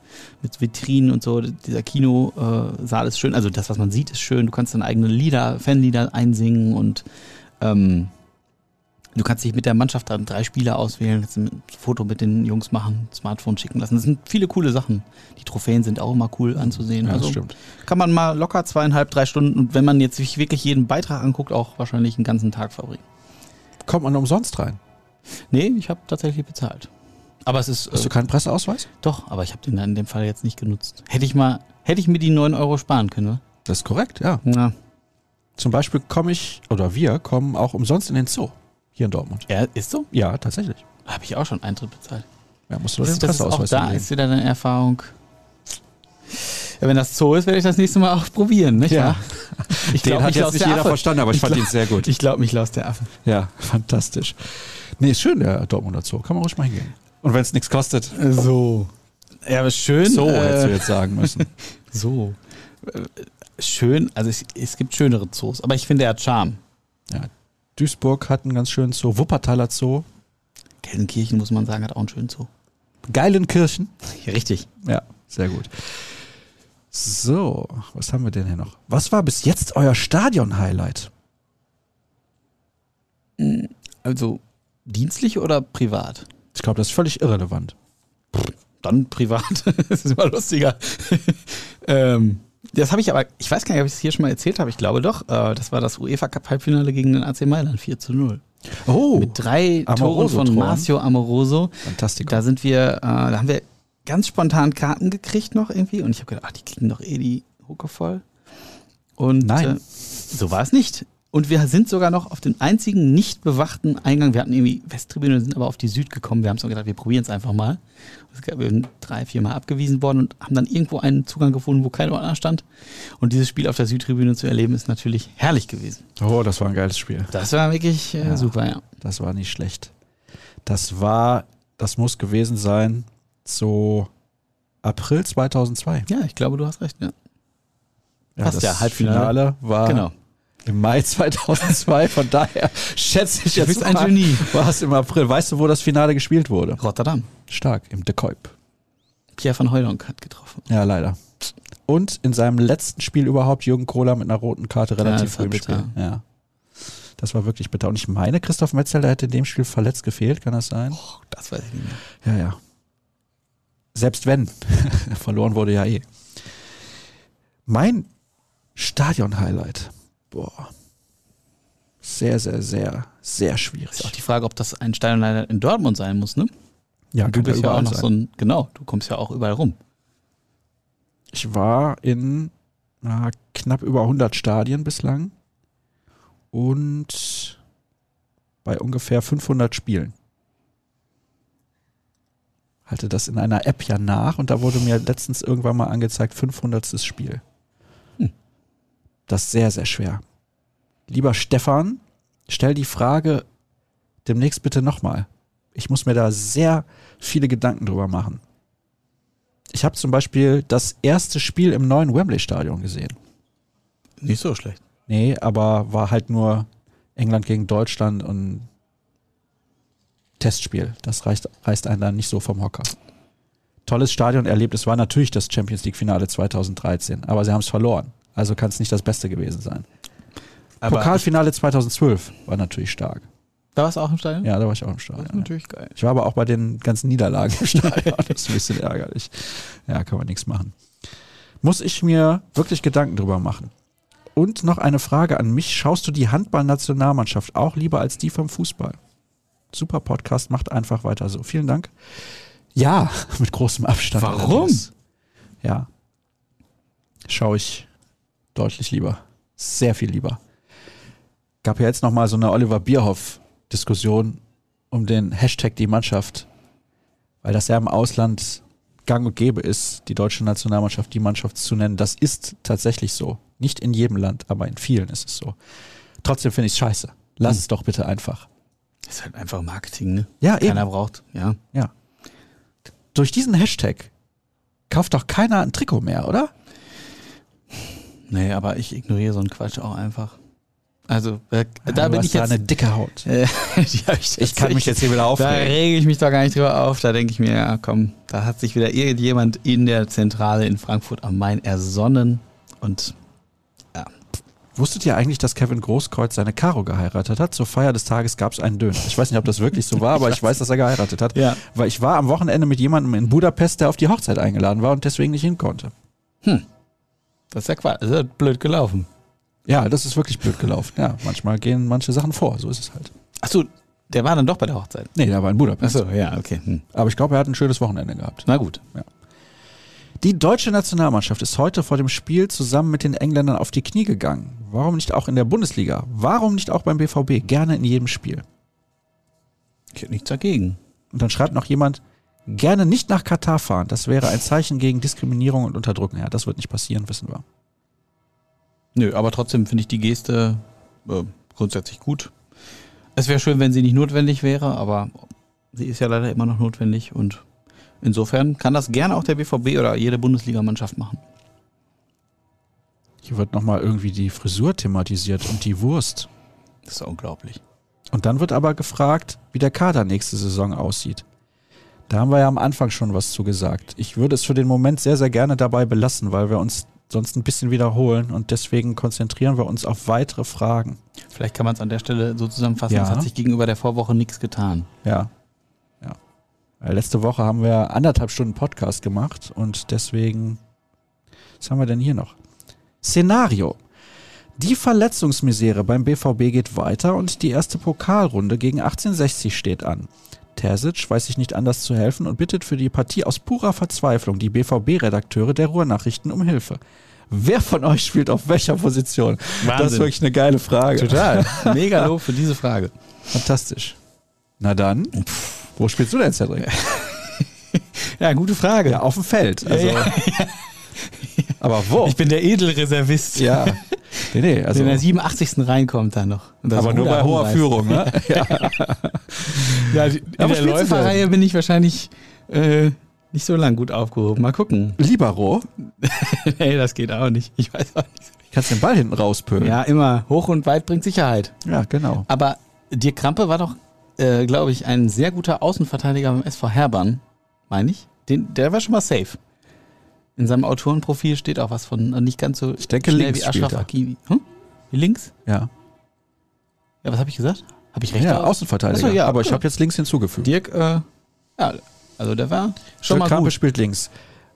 Speaker 2: mit Vitrinen und so. Dieser Kinosaal ist schön, also das, was man sieht, ist schön. Du kannst dann eigene Lieder, Fanlieder einsingen und ähm, du kannst dich mit der Mannschaft dann drei Spieler auswählen, kannst ein Foto mit den Jungs machen, Smartphone schicken lassen. Das sind viele coole Sachen. Die Trophäen sind auch immer cool anzusehen.
Speaker 1: Ja, das
Speaker 2: also
Speaker 1: stimmt.
Speaker 2: kann man mal locker zweieinhalb, drei Stunden und wenn man jetzt sich wirklich jeden Beitrag anguckt, auch wahrscheinlich einen ganzen Tag verbringen.
Speaker 1: Kommt man umsonst rein?
Speaker 2: Nee, ich habe tatsächlich bezahlt. Aber es ist
Speaker 1: Hast du
Speaker 2: äh,
Speaker 1: keinen Presseausweis?
Speaker 2: doch, aber ich habe den in dem Fall jetzt nicht genutzt. Hätte ich mal, hätte ich mir die 9 Euro sparen können, ne?
Speaker 1: Das ist korrekt, ja.
Speaker 2: Ja.
Speaker 1: Zum Beispiel komme ich, oder wir kommen auch umsonst in den Zoo. Hier in Dortmund.
Speaker 2: ja ist so?
Speaker 1: Ja, tatsächlich.
Speaker 2: Habe ich auch schon Eintritt bezahlt.
Speaker 1: Ja, musst du nur
Speaker 2: Das,
Speaker 1: den
Speaker 2: ist auch
Speaker 1: Presseausweis
Speaker 2: da
Speaker 1: mitnehmen.
Speaker 2: ist wieder deine Erfahrung. Ja, wenn das Zoo ist, werde ich das nächste Mal auch probieren, nicht
Speaker 1: Ja.
Speaker 2: Ich
Speaker 1: Den
Speaker 2: glaub,
Speaker 1: hat jetzt nicht
Speaker 2: der
Speaker 1: jeder
Speaker 2: Affe.
Speaker 1: verstanden, aber ich, fand
Speaker 2: glaub-
Speaker 1: ihn sehr gut.
Speaker 2: Ich glaube, mich laus der Affe.
Speaker 1: Ja, fantastisch. Nee, ist schön, der Dortmunder Zoo. Kann man ruhig mal hingehen. Und wenn es nichts kostet,
Speaker 2: So. Ja, aber schön.
Speaker 1: so hättest du
Speaker 2: äh,
Speaker 1: jetzt sagen müssen.
Speaker 2: so. Äh, Schön, also es, es gibt schönere Zoos, aber ich finde, er hat Charme.
Speaker 1: Ja, Duisburg hat einen ganz schönen Zoo. Wuppertaler Zoo.
Speaker 2: Gelsenkirchen, muss man sagen, hat auch einen schönen Zoo.
Speaker 1: Geilenkirchen.
Speaker 2: Richtig.
Speaker 1: Ja, sehr gut. So, was haben wir denn hier noch? Was war bis jetzt euer Stadion-Highlight?
Speaker 2: Also dienstlich oder privat?
Speaker 1: Ich glaube, das ist völlig irrelevant.
Speaker 2: Dann privat. das ist immer lustiger. ähm, das habe ich aber, ich weiß gar nicht, ob ich es hier schon mal erzählt habe. Ich glaube doch. Äh, das war das UEFA Cup Halbfinale gegen den AC Mailand 4 zu 0.
Speaker 1: Oh,
Speaker 2: Mit drei Toren
Speaker 1: Amoroso-Toren.
Speaker 2: von Marcio Amoroso.
Speaker 1: Fantastisch.
Speaker 2: Da sind wir, äh, da haben wir ganz spontan Karten gekriegt noch irgendwie und ich habe gedacht, ach, die kriegen doch eh die Hucke voll. Und
Speaker 1: Nein.
Speaker 2: Äh, so war es nicht. Und wir sind sogar noch auf den einzigen nicht bewachten Eingang. Wir hatten irgendwie Westtribüne, sind aber auf die Süd gekommen. Wir haben so gedacht, wir probieren es einfach mal. Wir sind drei, vier Mal abgewiesen worden und haben dann irgendwo einen Zugang gefunden, wo kein Ordner stand. Und dieses Spiel auf der Südtribüne zu erleben, ist natürlich herrlich gewesen.
Speaker 1: Oh, das war ein geiles Spiel.
Speaker 2: Das war wirklich äh,
Speaker 1: Ja.
Speaker 2: super, ja.
Speaker 1: Das war nicht schlecht. Das war, das muss gewesen sein, so April 2002.
Speaker 2: Ja, ich glaube, du hast recht, ja.
Speaker 1: Ja, das
Speaker 2: ja, Halbfinale.
Speaker 1: Finale war
Speaker 2: Genau.
Speaker 1: Im Mai 2002. Von daher schätze ich
Speaker 2: Du
Speaker 1: jetzt
Speaker 2: bist ein Genie.
Speaker 1: war es im April. Weißt du, wo das Finale gespielt wurde?
Speaker 2: Rotterdam.
Speaker 1: Stark, im De Kuip.
Speaker 2: Pierre van Hooydonk hat getroffen.
Speaker 1: Ja, leider. Und in seinem letzten Spiel überhaupt Jürgen Kohler mit einer roten Karte relativ
Speaker 2: das
Speaker 1: früh im. Spiel. Ja. Das war wirklich bitter. Und ich meine, Christoph Metzelder hätte in dem Spiel verletzt gefehlt, kann das sein?
Speaker 2: Oh, das weiß ich nicht mehr.
Speaker 1: Ja, ja. Selbst wenn. Verloren wurde ja eh. Mein Stadion-Highlight. Boah. Sehr, sehr, sehr, sehr
Speaker 2: Ist auch
Speaker 1: schwierig.
Speaker 2: die Frage, ob das ein Stadionleiter in Dortmund sein muss, ne?
Speaker 1: Ja,
Speaker 2: du bist ja auch noch
Speaker 1: sein.
Speaker 2: so ein, genau, du kommst ja auch überall rum.
Speaker 1: Ich war in na, knapp über 100 Stadien bislang und bei ungefähr 500 Spielen. Halte das in einer App ja nach und da wurde mir letztens irgendwann mal angezeigt 500. Spiel.
Speaker 2: Hm.
Speaker 1: Das ist sehr, sehr schwer. Lieber Stefan, stell die Frage demnächst bitte nochmal. Ich muss mir da sehr viele Gedanken drüber machen. Ich habe zum Beispiel das erste Spiel im neuen Wembley-Stadion gesehen.
Speaker 2: Nicht so schlecht.
Speaker 1: Nee, aber war halt nur England gegen Deutschland und Testspiel. Das reicht, reißt einen dann nicht so vom Hocker. Tolles Stadion erlebt. Es war natürlich das Champions League-Finale 2013, aber sie haben es verloren. Also kann es nicht das Beste gewesen sein.
Speaker 2: Aber
Speaker 1: Pokalfinale 2012 war natürlich stark.
Speaker 2: Da warst du auch im Stadion?
Speaker 1: Ja, da war ich auch im Stadion.
Speaker 2: Das ist natürlich geil.
Speaker 1: Ich war aber auch bei den ganzen Niederlagen im Stadion. Das ist ein bisschen ärgerlich. Ja, kann man nichts machen. Muss ich mir wirklich Gedanken drüber machen. Und noch eine Frage an mich. Schaust du die Handballnationalmannschaft auch lieber als die vom Fußball? Super Podcast, macht einfach weiter so. Vielen Dank. Ja, mit großem Abstand.
Speaker 2: Warum?
Speaker 1: allerdings. Ja. Schaue ich deutlich lieber. Sehr viel lieber. Gab ja jetzt nochmal so eine Oliver Bierhoff-Diskussion um den Hashtag die Mannschaft. Weil das ja im Ausland gang und gäbe ist, die deutsche Nationalmannschaft die Mannschaft zu nennen. Das ist tatsächlich so. Nicht in jedem Land, aber in vielen ist es so. Trotzdem finde ich es scheiße. Lass
Speaker 2: Hm.
Speaker 1: es doch bitte einfach.
Speaker 2: ist halt einfach Marketing, ne?
Speaker 1: Ja, eben.
Speaker 2: Keiner braucht, ja.
Speaker 1: Ja. Durch diesen Hashtag kauft doch keiner ein Trikot mehr, oder?
Speaker 2: Nee, aber ich ignoriere so einen Quatsch auch einfach. Also, äh, da
Speaker 1: du
Speaker 2: bin ich
Speaker 1: da
Speaker 2: jetzt.
Speaker 1: eine dicke Haut.
Speaker 2: Ich,
Speaker 1: Ich kann mich jetzt hier wieder
Speaker 2: Da
Speaker 1: aufregen.
Speaker 2: rege ich mich doch gar nicht drüber auf. Da denke ich mir, ja, komm, da hat sich wieder irgendjemand in der Zentrale in Frankfurt am Main ersonnen. Und
Speaker 1: Wusstet ihr eigentlich, dass Kevin Großkreuz seine Caro geheiratet hat? Zur Feier des Tages gab es einen Döner. Ich weiß nicht, ob das wirklich so war, aber ich weiß, dass er geheiratet hat.
Speaker 2: Ja.
Speaker 1: Weil ich war am Wochenende mit jemandem in Budapest, der auf die Hochzeit eingeladen war und deswegen nicht hin konnte.
Speaker 2: das ist ja Quatsch. Das ist ja blöd gelaufen.
Speaker 1: Ja, das ist wirklich blöd gelaufen. Ja, manchmal gehen manche Sachen vor, so ist es halt.
Speaker 2: Achso, der war dann doch bei der Hochzeit.
Speaker 1: Nee, der war in Budapest.
Speaker 2: Achso, ja, okay. Hm.
Speaker 1: Aber ich glaube, er hat ein schönes Wochenende gehabt.
Speaker 2: Na gut.
Speaker 1: Die deutsche Nationalmannschaft ist heute vor dem Spiel zusammen mit den Engländern auf die Knie gegangen. Warum nicht auch in der Bundesliga? Warum nicht auch beim BVB? Gerne in jedem Spiel.
Speaker 2: Ich hätte nichts dagegen.
Speaker 1: Und dann schreibt noch jemand, gerne nicht nach Katar fahren. Das wäre ein Zeichen gegen Diskriminierung und Unterdrücken. Ja, das wird nicht passieren, wissen wir.
Speaker 2: Nö, aber trotzdem finde ich die Geste äh, grundsätzlich gut. Es wäre schön, wenn sie nicht notwendig wäre, aber sie ist ja leider immer noch notwendig und insofern kann das gerne auch der BVB oder jede Bundesligamannschaft machen.
Speaker 1: Hier wird nochmal irgendwie die Frisur thematisiert und die Wurst.
Speaker 2: Das ist unglaublich.
Speaker 1: Und dann wird aber gefragt, wie der Kader nächste Saison aussieht. Da haben wir ja am Anfang schon was zu gesagt. Ich würde es für den Moment sehr, sehr gerne dabei belassen, weil wir uns sonst ein bisschen wiederholen und deswegen konzentrieren wir uns auf weitere Fragen.
Speaker 2: Vielleicht kann man es an der Stelle so zusammenfassen,
Speaker 1: Ja.
Speaker 2: es hat sich gegenüber der Vorwoche nichts getan.
Speaker 1: Ja. Ja. Weil letzte Woche haben wir anderthalb Stunden Podcast gemacht und deswegen, was haben wir denn hier noch? Szenario. Die Verletzungsmisere beim BVB geht weiter und die erste Pokalrunde gegen 1860 steht an. Terzic weiß sich nicht anders zu helfen und bittet für die Partie aus purer Verzweiflung die BVB-Redakteure der Ruhrnachrichten um Hilfe. Wer von euch spielt auf welcher Position? Das ist wirklich eine geile Frage.
Speaker 2: Total. Mega Lob für diese Frage.
Speaker 1: Fantastisch. Na dann, wo spielst du denn, Cedric?
Speaker 2: Ja, gute Frage.
Speaker 1: Ja, auf dem Feld. Also,
Speaker 2: Ja,
Speaker 1: Aber wo?
Speaker 2: Ich bin der Edelreservist.
Speaker 1: ja. Nee, nee, also,
Speaker 2: in der 87. reinkommt dann noch. Und das
Speaker 1: aber nur bei hoher. Führung, ne?
Speaker 2: Ja, die- in
Speaker 1: Aber
Speaker 2: der Läuferreihe bin ich wahrscheinlich äh, nicht so lang gut aufgehoben. Mal gucken.
Speaker 1: Libero,
Speaker 2: nee, das geht auch nicht. Ich weiß auch nicht.
Speaker 1: kannst den Ball hinten rauspölen.
Speaker 2: Ja, immer hoch und weit bringt Sicherheit.
Speaker 1: ja genau.
Speaker 2: Aber Dirk Krampe war doch, äh, glaube ich, ein sehr guter Außenverteidiger beim SV Herbann, meine ich. Den, der war schon mal safe. In seinem Autorenprofil steht auch was von äh, nicht ganz so
Speaker 1: Ich denke,
Speaker 2: schnell
Speaker 1: links
Speaker 2: wie Ashraf. Hakimi. Hm? Wie links?
Speaker 1: Ja,
Speaker 2: Ja, was habe ich gesagt? Habe ich recht?
Speaker 1: ja? Außenverteidiger.
Speaker 2: Ach so, ja,
Speaker 1: aber ich
Speaker 2: cool.
Speaker 1: habe jetzt links hinzugefügt.
Speaker 2: Dirk, äh, ja, also der war schon
Speaker 1: Dirk
Speaker 2: mal gut.
Speaker 1: spielt links.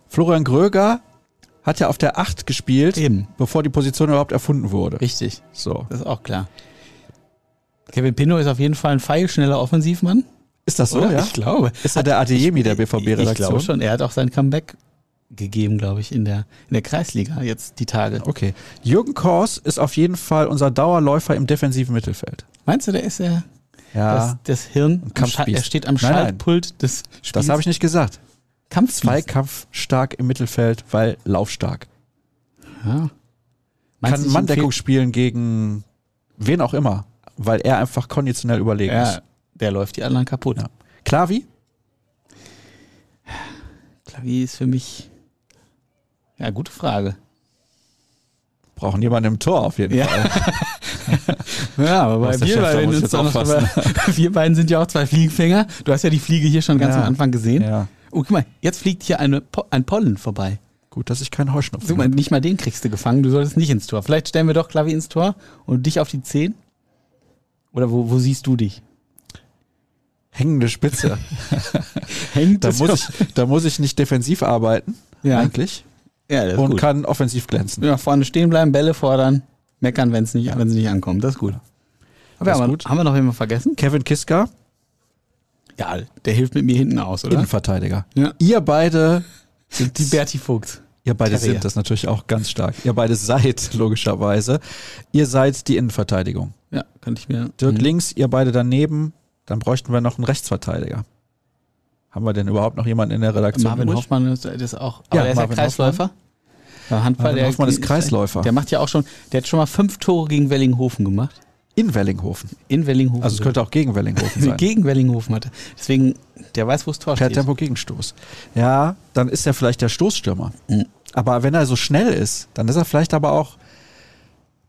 Speaker 1: Florian Gröger hat ja auf der 8 gespielt,
Speaker 2: Eben,
Speaker 1: bevor die Position überhaupt erfunden wurde.
Speaker 2: richtig.
Speaker 1: So.
Speaker 2: Das ist auch klar. Kevin Pino ist auf jeden Fall ein feilschneller Offensivmann.
Speaker 1: Ist das so,
Speaker 2: oder?
Speaker 1: ja?
Speaker 2: Ich glaube.
Speaker 1: Ist er der Adeyemi der
Speaker 2: Ich glaube
Speaker 1: BVB-Redaktion?
Speaker 2: schon. Er hat auch sein Comeback gegeben, glaube ich, in der, in der Kreisliga jetzt die Tage.
Speaker 1: Okay. Jürgen Kors ist auf jeden Fall unser Dauerläufer im defensiven Mittelfeld.
Speaker 2: Meinst du, der ist der,
Speaker 1: Ja,
Speaker 2: das, das Hirn? Er steht am
Speaker 1: Nein, nein.
Speaker 2: Schaltpult des Spiels.
Speaker 1: das habe ich nicht gesagt.
Speaker 2: Kampfbiest.
Speaker 1: Zweikampfstark im Mittelfeld, weil laufstark.
Speaker 2: Ja. Meinst
Speaker 1: Kann Manndeckung spielen gegen wen auch immer, weil er einfach konditionell überlegen
Speaker 2: Ja,
Speaker 1: ist.
Speaker 2: der läuft die anderen kaputt.
Speaker 1: Ja. Klavi?
Speaker 2: Klavier ist für mich. Ja, gute Frage.
Speaker 1: Brauchen jemanden im Tor auf jeden
Speaker 2: Ja.
Speaker 1: Fall.
Speaker 2: Ja, aber bei wir beiden,
Speaker 1: aufpassen.
Speaker 2: drüber- wir beiden sind ja auch zwei Fliegenfänger. Du hast ja die Fliege hier schon ganz
Speaker 1: Ja.
Speaker 2: am Anfang gesehen.
Speaker 1: Ja.
Speaker 2: Oh, guck mal, jetzt fliegt hier eine, ein Pollen vorbei.
Speaker 1: Gut, dass ich keinen Heuschnupfen habe.
Speaker 2: nicht mal den kriegst du gefangen. Du solltest nicht ins Tor. Vielleicht stellen wir doch Klavi ins Tor und dich auf die 10. Oder wo, wo siehst du dich?
Speaker 1: hängende Spitze.
Speaker 2: Hängt
Speaker 1: Da
Speaker 2: das
Speaker 1: muss, ich, da muss ich nicht defensiv arbeiten,
Speaker 2: Ja.
Speaker 1: eigentlich,
Speaker 2: ja, das ist
Speaker 1: und
Speaker 2: gut.
Speaker 1: kann offensiv glänzen.
Speaker 2: Ja, vorne stehen bleiben, Bälle fordern, meckern, wenn es nicht, wenn sie nicht ankommen. Das ist gut. Aber
Speaker 1: Das
Speaker 2: wir-
Speaker 1: gut.
Speaker 2: haben wir noch jemanden vergessen?
Speaker 1: Kevin Kiska,
Speaker 2: Ja, der hilft mit mir hinten aus, oder?
Speaker 1: Innenverteidiger.
Speaker 2: Ja.
Speaker 1: Ihr beide sind
Speaker 2: Die Berti Fuchs.
Speaker 1: Ihr beide
Speaker 2: Terrier.
Speaker 1: sind das natürlich auch ganz stark. Ihr beide seid, logischerweise. Ihr seid die Innenverteidigung.
Speaker 2: Ja, könnte ich mir.
Speaker 1: Dirk
Speaker 2: Mhm.
Speaker 1: links, ihr beide daneben. Dann bräuchten wir noch einen Rechtsverteidiger. Haben wir denn überhaupt noch jemanden in der Redaktion?
Speaker 2: Marvin
Speaker 1: übrig?
Speaker 2: Hoffmann ist, ist auch. Aber
Speaker 1: Ja,
Speaker 2: der ist ja Kreisläufer. Beim Handball,
Speaker 1: Marvin
Speaker 2: der
Speaker 1: Hoffmann ist Kreisläufer.
Speaker 2: Der macht ja auch schon, der hat schon mal fünf Tore gegen Wellinghofen gemacht.
Speaker 1: In Wellinghofen.
Speaker 2: In Wellinghofen.
Speaker 1: Also es könnte auch gegen Wellinghofen sein.
Speaker 2: gegen Wellinghofen hatte. Deswegen, der weiß, wo es Tor
Speaker 1: Per
Speaker 2: steht.
Speaker 1: Tempo Gegenstoß. Ja, dann ist er vielleicht der Stoßstürmer.
Speaker 2: Mhm.
Speaker 1: Aber wenn er so schnell ist, dann ist er vielleicht aber auch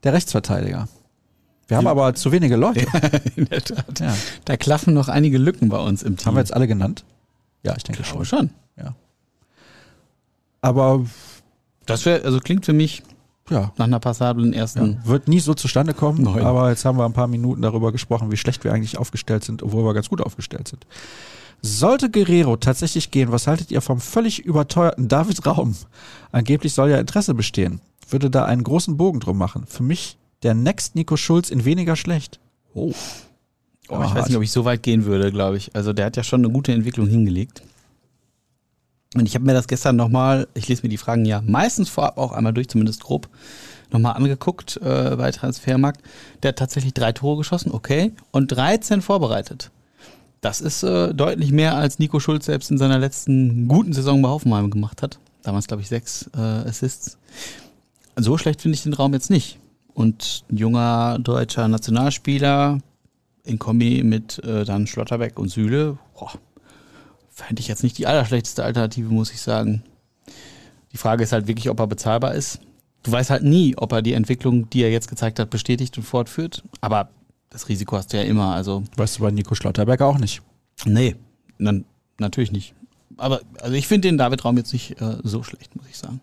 Speaker 1: der Rechtsverteidiger. Wir haben
Speaker 2: Ja.
Speaker 1: aber zu wenige Leute.
Speaker 2: In der Tat.
Speaker 1: Ja.
Speaker 2: Da klaffen noch einige Lücken bei uns im Team.
Speaker 1: Haben wir jetzt alle genannt? Ja, ich denke schon.
Speaker 2: schon.
Speaker 1: Aber
Speaker 2: Das wäre, also klingt für mich
Speaker 1: ja,
Speaker 2: nach einer passablen ersten.
Speaker 1: Ja, wird nie so zustande kommen,
Speaker 2: Nein.
Speaker 1: aber jetzt haben wir ein paar Minuten darüber gesprochen, wie schlecht wir eigentlich aufgestellt sind, obwohl wir ganz gut aufgestellt sind. Sollte Guerrero tatsächlich gehen, was haltet ihr vom völlig überteuerten David Raum? Angeblich soll ja Interesse bestehen. Würde da einen großen Bogen drum machen. Für mich der Next Nico Schulz in weniger schlecht. Oh.
Speaker 2: Oh, ich weiß nicht, ob ich so weit gehen würde, glaube ich. Also der hat ja schon eine gute Entwicklung hingelegt. Und ich habe mir das gestern nochmal, ich lese mir die Fragen ja meistens vorab auch einmal durch, zumindest grob, nochmal angeguckt äh, bei Transfermarkt. Der hat tatsächlich drei Tore geschossen, okay, und 13 vorbereitet. Das ist äh, deutlich mehr, als Nico Schulz selbst in seiner letzten guten Saison bei Hoffenheim gemacht hat. Damals, glaube ich, sechs äh, Assists. So schlecht finde ich den Raum jetzt nicht. Und ein junger deutscher Nationalspieler, in Kombi mit äh, dann Schlotterbeck und Süle, boah, fände ich jetzt nicht die allerschlechteste Alternative, muss ich sagen. Die Frage ist halt wirklich, ob er bezahlbar ist. Du weißt halt nie, ob er die Entwicklung, die er jetzt gezeigt hat, bestätigt und fortführt. Aber das Risiko hast du ja immer. Also,
Speaker 1: Weißt du bei Nico Schlotterberg auch nicht.
Speaker 2: nee, dann, natürlich nicht. Aber also ich finde den David Raum jetzt nicht äh, so schlecht, muss ich sagen.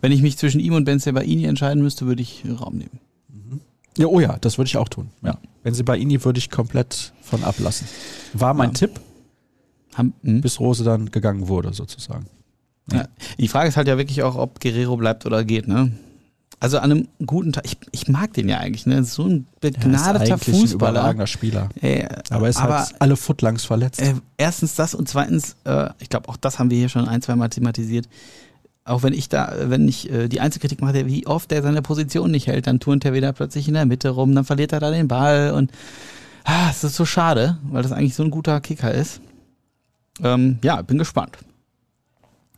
Speaker 2: Wenn ich mich zwischen ihm und Ben Sebaini entscheiden müsste, würde ich Raum nehmen.
Speaker 1: Ja, oh ja, das würde ich auch tun. Ja. Wenn sie bei Ini würde ich komplett von ablassen. War mein
Speaker 2: Ja.
Speaker 1: Tipp,
Speaker 2: Ham, hm?
Speaker 1: bis Rose dann gegangen wurde, sozusagen.
Speaker 2: Ja. Die Frage ist halt ja wirklich auch, ob Guerrero bleibt oder geht, ne? Also an einem guten Tag, ich, ich mag den ja eigentlich, ne? So ein begnadeter
Speaker 1: Ja, ist eigentlich ein
Speaker 2: Fußballer.
Speaker 1: überragender Spieler.
Speaker 2: Äh,
Speaker 1: Aber ist
Speaker 2: aber
Speaker 1: halt alle Footlangs verletzt.
Speaker 2: äh, erstens das und zweitens, äh, ich glaube, auch das haben wir hier schon ein, zwei Mal thematisiert. Auch wenn ich da, wenn ich äh, die Einzelkritik mache, wie oft er seine Position nicht hält, dann turnt er wieder plötzlich in der Mitte rum, dann verliert er da den Ball und ah, es ist so schade, weil das eigentlich so ein guter Kicker ist. Ähm, ja, bin gespannt.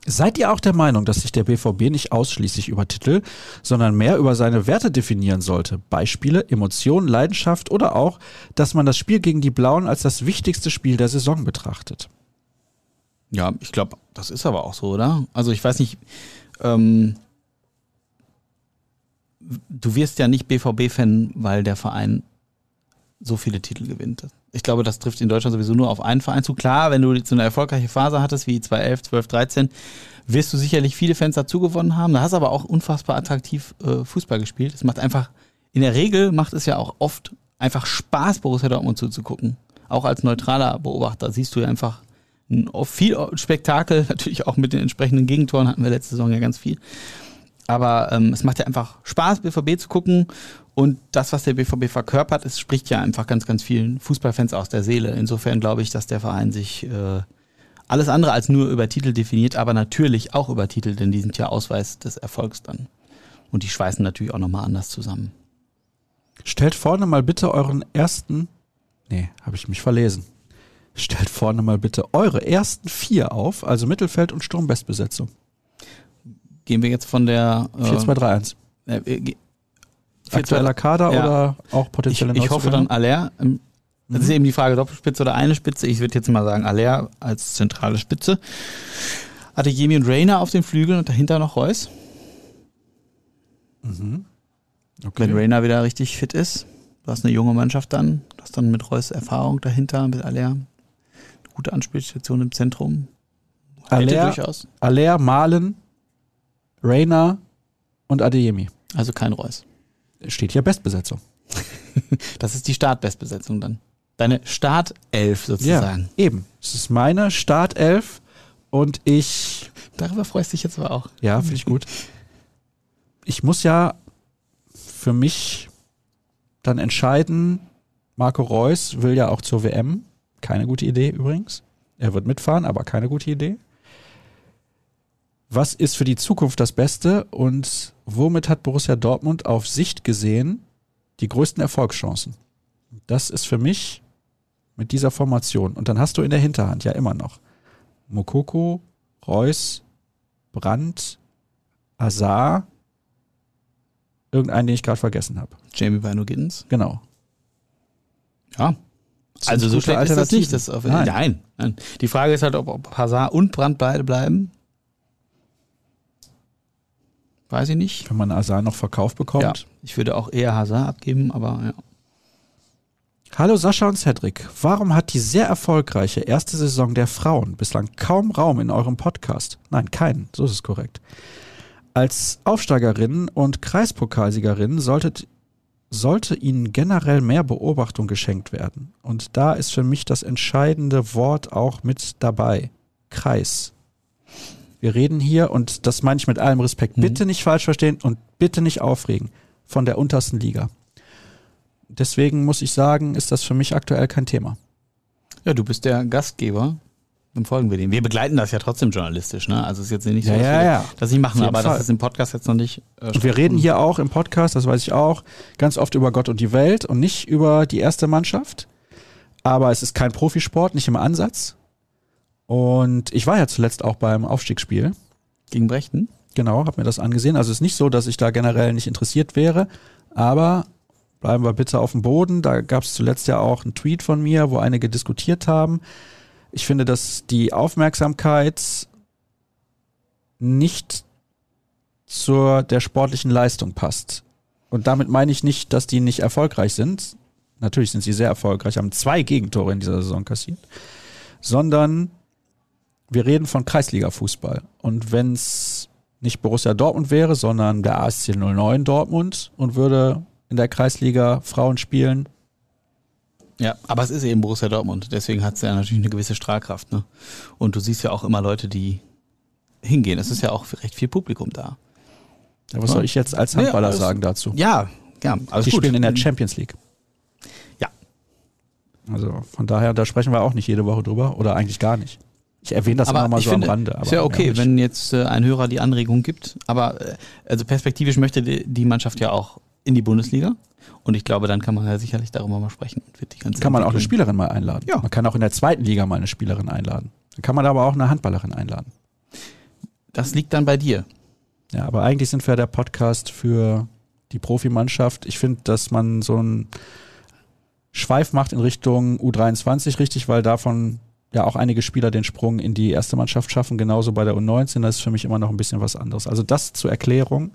Speaker 1: Seid ihr auch der Meinung, dass sich der BVB nicht ausschließlich über Titel, sondern mehr über seine Werte definieren sollte? Beispiele, Emotionen, Leidenschaft oder auch, dass man das Spiel gegen die Blauen als das wichtigste Spiel der Saison betrachtet?
Speaker 2: Ja, ich glaube, das ist aber auch so, oder? Also ich weiß nicht, ähm, du wirst ja nicht BVB-Fan, weil der Verein so viele Titel gewinnt. Ich glaube, das trifft in Deutschland sowieso nur auf einen Verein zu. Klar, wenn du so eine erfolgreiche Phase hattest, wie 2011, 12, 13, wirst du sicherlich viele Fans dazu gewonnen haben. Da hast aber auch unfassbar attraktiv äh, Fußball gespielt. Es macht einfach, in der Regel macht es ja auch oft einfach Spaß, Borussia Dortmund zuzugucken. Auch als neutraler Beobachter siehst du ja einfach ein- viel Spektakel, natürlich auch mit den entsprechenden Gegentoren hatten wir letzte Saison ja ganz viel. Aber ähm, es macht ja einfach Spaß, BVB zu gucken. Und das, was der BVB verkörpert, es spricht ja einfach ganz, ganz vielen Fußballfans aus der Seele. Insofern glaube ich, dass der Verein sich äh, alles andere als nur über Titel definiert, aber natürlich auch über Titel, denn die sind ja Ausweis des Erfolgs dann. Und die schweißen natürlich auch nochmal anders zusammen.
Speaker 1: Stellt vorne mal bitte euren ersten. Nee, habe ich mich verlesen. Stellt vorne mal bitte eure ersten vier auf, also Mittelfeld und Sturmbestbesetzung.
Speaker 2: Gehen wir jetzt von der.
Speaker 1: 4-2-3-1.
Speaker 2: äh, äh,
Speaker 1: Aktueller Kader
Speaker 2: Ja.
Speaker 1: oder auch
Speaker 2: Ich,
Speaker 1: potenzielle
Speaker 2: ich hoffe dann? Aller. ähm, Das ist eben die Frage, Doppelspitze oder eine Spitze. Ich würde jetzt mal sagen, Aller als zentrale Spitze. Adeyemi und Rainer auf den Flügeln und dahinter noch Reus.
Speaker 1: Mhm.
Speaker 2: Wenn
Speaker 1: Okay.
Speaker 2: Rainer wieder richtig fit ist. Du hast eine junge Mannschaft dann. Du hast dann mit Reus Erfahrung dahinter, mit Aller. Gute Anspielstation im Zentrum.
Speaker 1: Aller,
Speaker 2: durchaus.
Speaker 1: Aller, Malen, Reina und Adeyemi.
Speaker 2: Also kein Reus.
Speaker 1: Steht hier Bestbesetzung.
Speaker 2: Das ist die Startbestbesetzung dann. Deine Startelf sozusagen.
Speaker 1: Ja, eben. Es ist meine Startelf und ich.
Speaker 2: Darüber freust du dich jetzt aber auch.
Speaker 1: Ja, finde ich gut. Ich muss ja für mich dann entscheiden, Marco Reus will ja auch zur WM. Keine gute Idee übrigens. Er wird mitfahren, aber keine gute Idee. Was ist für die Zukunft das Beste und womit hat Borussia Dortmund auf Sicht gesehen die größten Erfolgschancen? Das ist für mich mit dieser Formation. Und dann hast du in der Hinterhand ja immer noch Mokoko, Reus, Brandt, Azar, irgendeinen, den ich gerade vergessen habe.
Speaker 2: Jamie Bino Giddens.
Speaker 1: Genau.
Speaker 2: Ja. Also so schlecht ist das nicht. Das auf, nein. nein. nein, Die Frage ist halt, ob, ob Hazard und Brandt beide bleiben. Weiß ich nicht.
Speaker 1: Wenn man Hazard noch verkauft bekommt. Ja,
Speaker 2: ich würde auch eher Hazard abgeben, aber ja.
Speaker 1: Hallo Sascha und Cedric. Warum hat die sehr erfolgreiche erste Saison der Frauen bislang kaum Raum in eurem Podcast? Nein, keinen. So ist es korrekt. Als Aufsteigerinnen und Kreispokalsiegerinnen solltet, sollte ihnen generell mehr Beobachtung geschenkt werden. Und da ist für mich das entscheidende Wort auch mit dabei. Kreis. Wir reden hier, und das meine ich mit allem Respekt, mhm. bitte nicht falsch verstehen und bitte nicht aufregen, von der untersten Liga. Deswegen muss ich sagen, ist das für mich aktuell kein Thema.
Speaker 2: Ja, du bist der Gastgeber. Dann folgen wir dem. Wir begleiten das ja trotzdem journalistisch, ne? Also es ist jetzt nicht so,
Speaker 1: ja,
Speaker 2: dass
Speaker 1: ja,
Speaker 2: wir
Speaker 1: ja.
Speaker 2: das nicht machen, aber Fall. das ist im Podcast jetzt noch nicht.
Speaker 1: Äh, und wir reden hier auch im Podcast, das weiß ich auch, ganz oft über Gott und die Welt und nicht über die erste Mannschaft. Aber es ist kein Profisport, nicht im Ansatz. Und ich war ja zuletzt auch beim Aufstiegsspiel.
Speaker 2: Gegen Brechten?
Speaker 1: Genau, habe mir das angesehen. Also es ist nicht so, dass ich da generell nicht interessiert wäre, aber bleiben wir bitte auf dem Boden. Da gab es zuletzt ja auch einen Tweet von mir, wo einige diskutiert haben. Ich finde, dass die Aufmerksamkeit nicht zur der sportlichen Leistung passt. Und damit meine ich nicht, dass die nicht erfolgreich sind. Natürlich sind sie sehr erfolgreich, haben zwei Gegentore in dieser Saison kassiert. Sondern wir reden von Kreisliga-Fußball. Und wenn es nicht Borussia Dortmund wäre, sondern der ASC 09 Dortmund und würde in der Kreisliga Frauen spielen.
Speaker 2: Ja, aber es ist eben Borussia Dortmund, deswegen hat es ja natürlich eine gewisse Strahlkraft. Ne? Und du siehst ja auch immer Leute, die hingehen. Es ist ja auch recht viel Publikum da.
Speaker 1: Ja, was soll ich jetzt als Handballer ja, sagen dazu?
Speaker 2: Ja, ja.
Speaker 1: Also die gut. spielen in der Champions League.
Speaker 2: Ja.
Speaker 1: Also von daher, da sprechen wir auch nicht jede Woche drüber oder eigentlich gar nicht. Ich erwähne das aber immer mal so finde, am Rande.
Speaker 2: ist ja okay, ja, wenn jetzt äh, ein Hörer die Anregung gibt. Aber äh, also perspektivisch möchte die, die Mannschaft ja auch in die Bundesliga. Und ich glaube, dann kann man ja sicherlich darüber mal sprechen.
Speaker 1: wird die ganze kann man auch eine Spielerin mal einladen. Ja. Man kann auch in der zweiten Liga mal eine Spielerin einladen. Dann kann man aber auch eine Handballerin einladen.
Speaker 2: Das liegt dann bei dir.
Speaker 1: Ja, aber eigentlich sind wir ja der Podcast für die Profimannschaft. Ich finde, dass man so einen Schweif macht in Richtung U23 richtig, weil davon ja auch einige Spieler den Sprung in die erste Mannschaft schaffen, genauso bei der U19. Das ist für mich immer noch ein bisschen was anderes. Also das zur Erklärung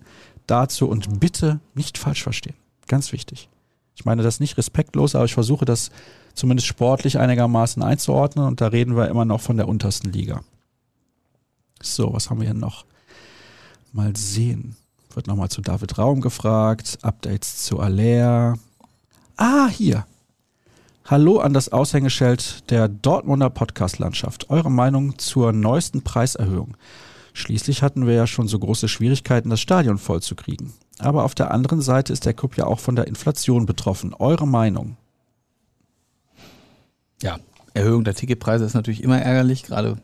Speaker 1: dazu und bitte nicht falsch verstehen. Ganz wichtig. Ich meine das nicht respektlos, aber ich versuche das zumindest sportlich einigermaßen einzuordnen und da reden wir immer noch von der untersten Liga. So, was haben wir hier noch? Mal sehen. Wird nochmal zu David Raum gefragt. Updates zu Aller. Ah, hier. Hallo an das Aushängeschild der Dortmunder Podcast-Landschaft. Eure Meinung zur neuesten Preiserhöhung. Schließlich hatten wir ja schon so große Schwierigkeiten, das Stadion vollzukriegen. Aber auf der anderen Seite ist der Club ja auch von der Inflation betroffen. Eure Meinung?
Speaker 2: Ja, Erhöhung der Ticketpreise ist natürlich immer ärgerlich, gerade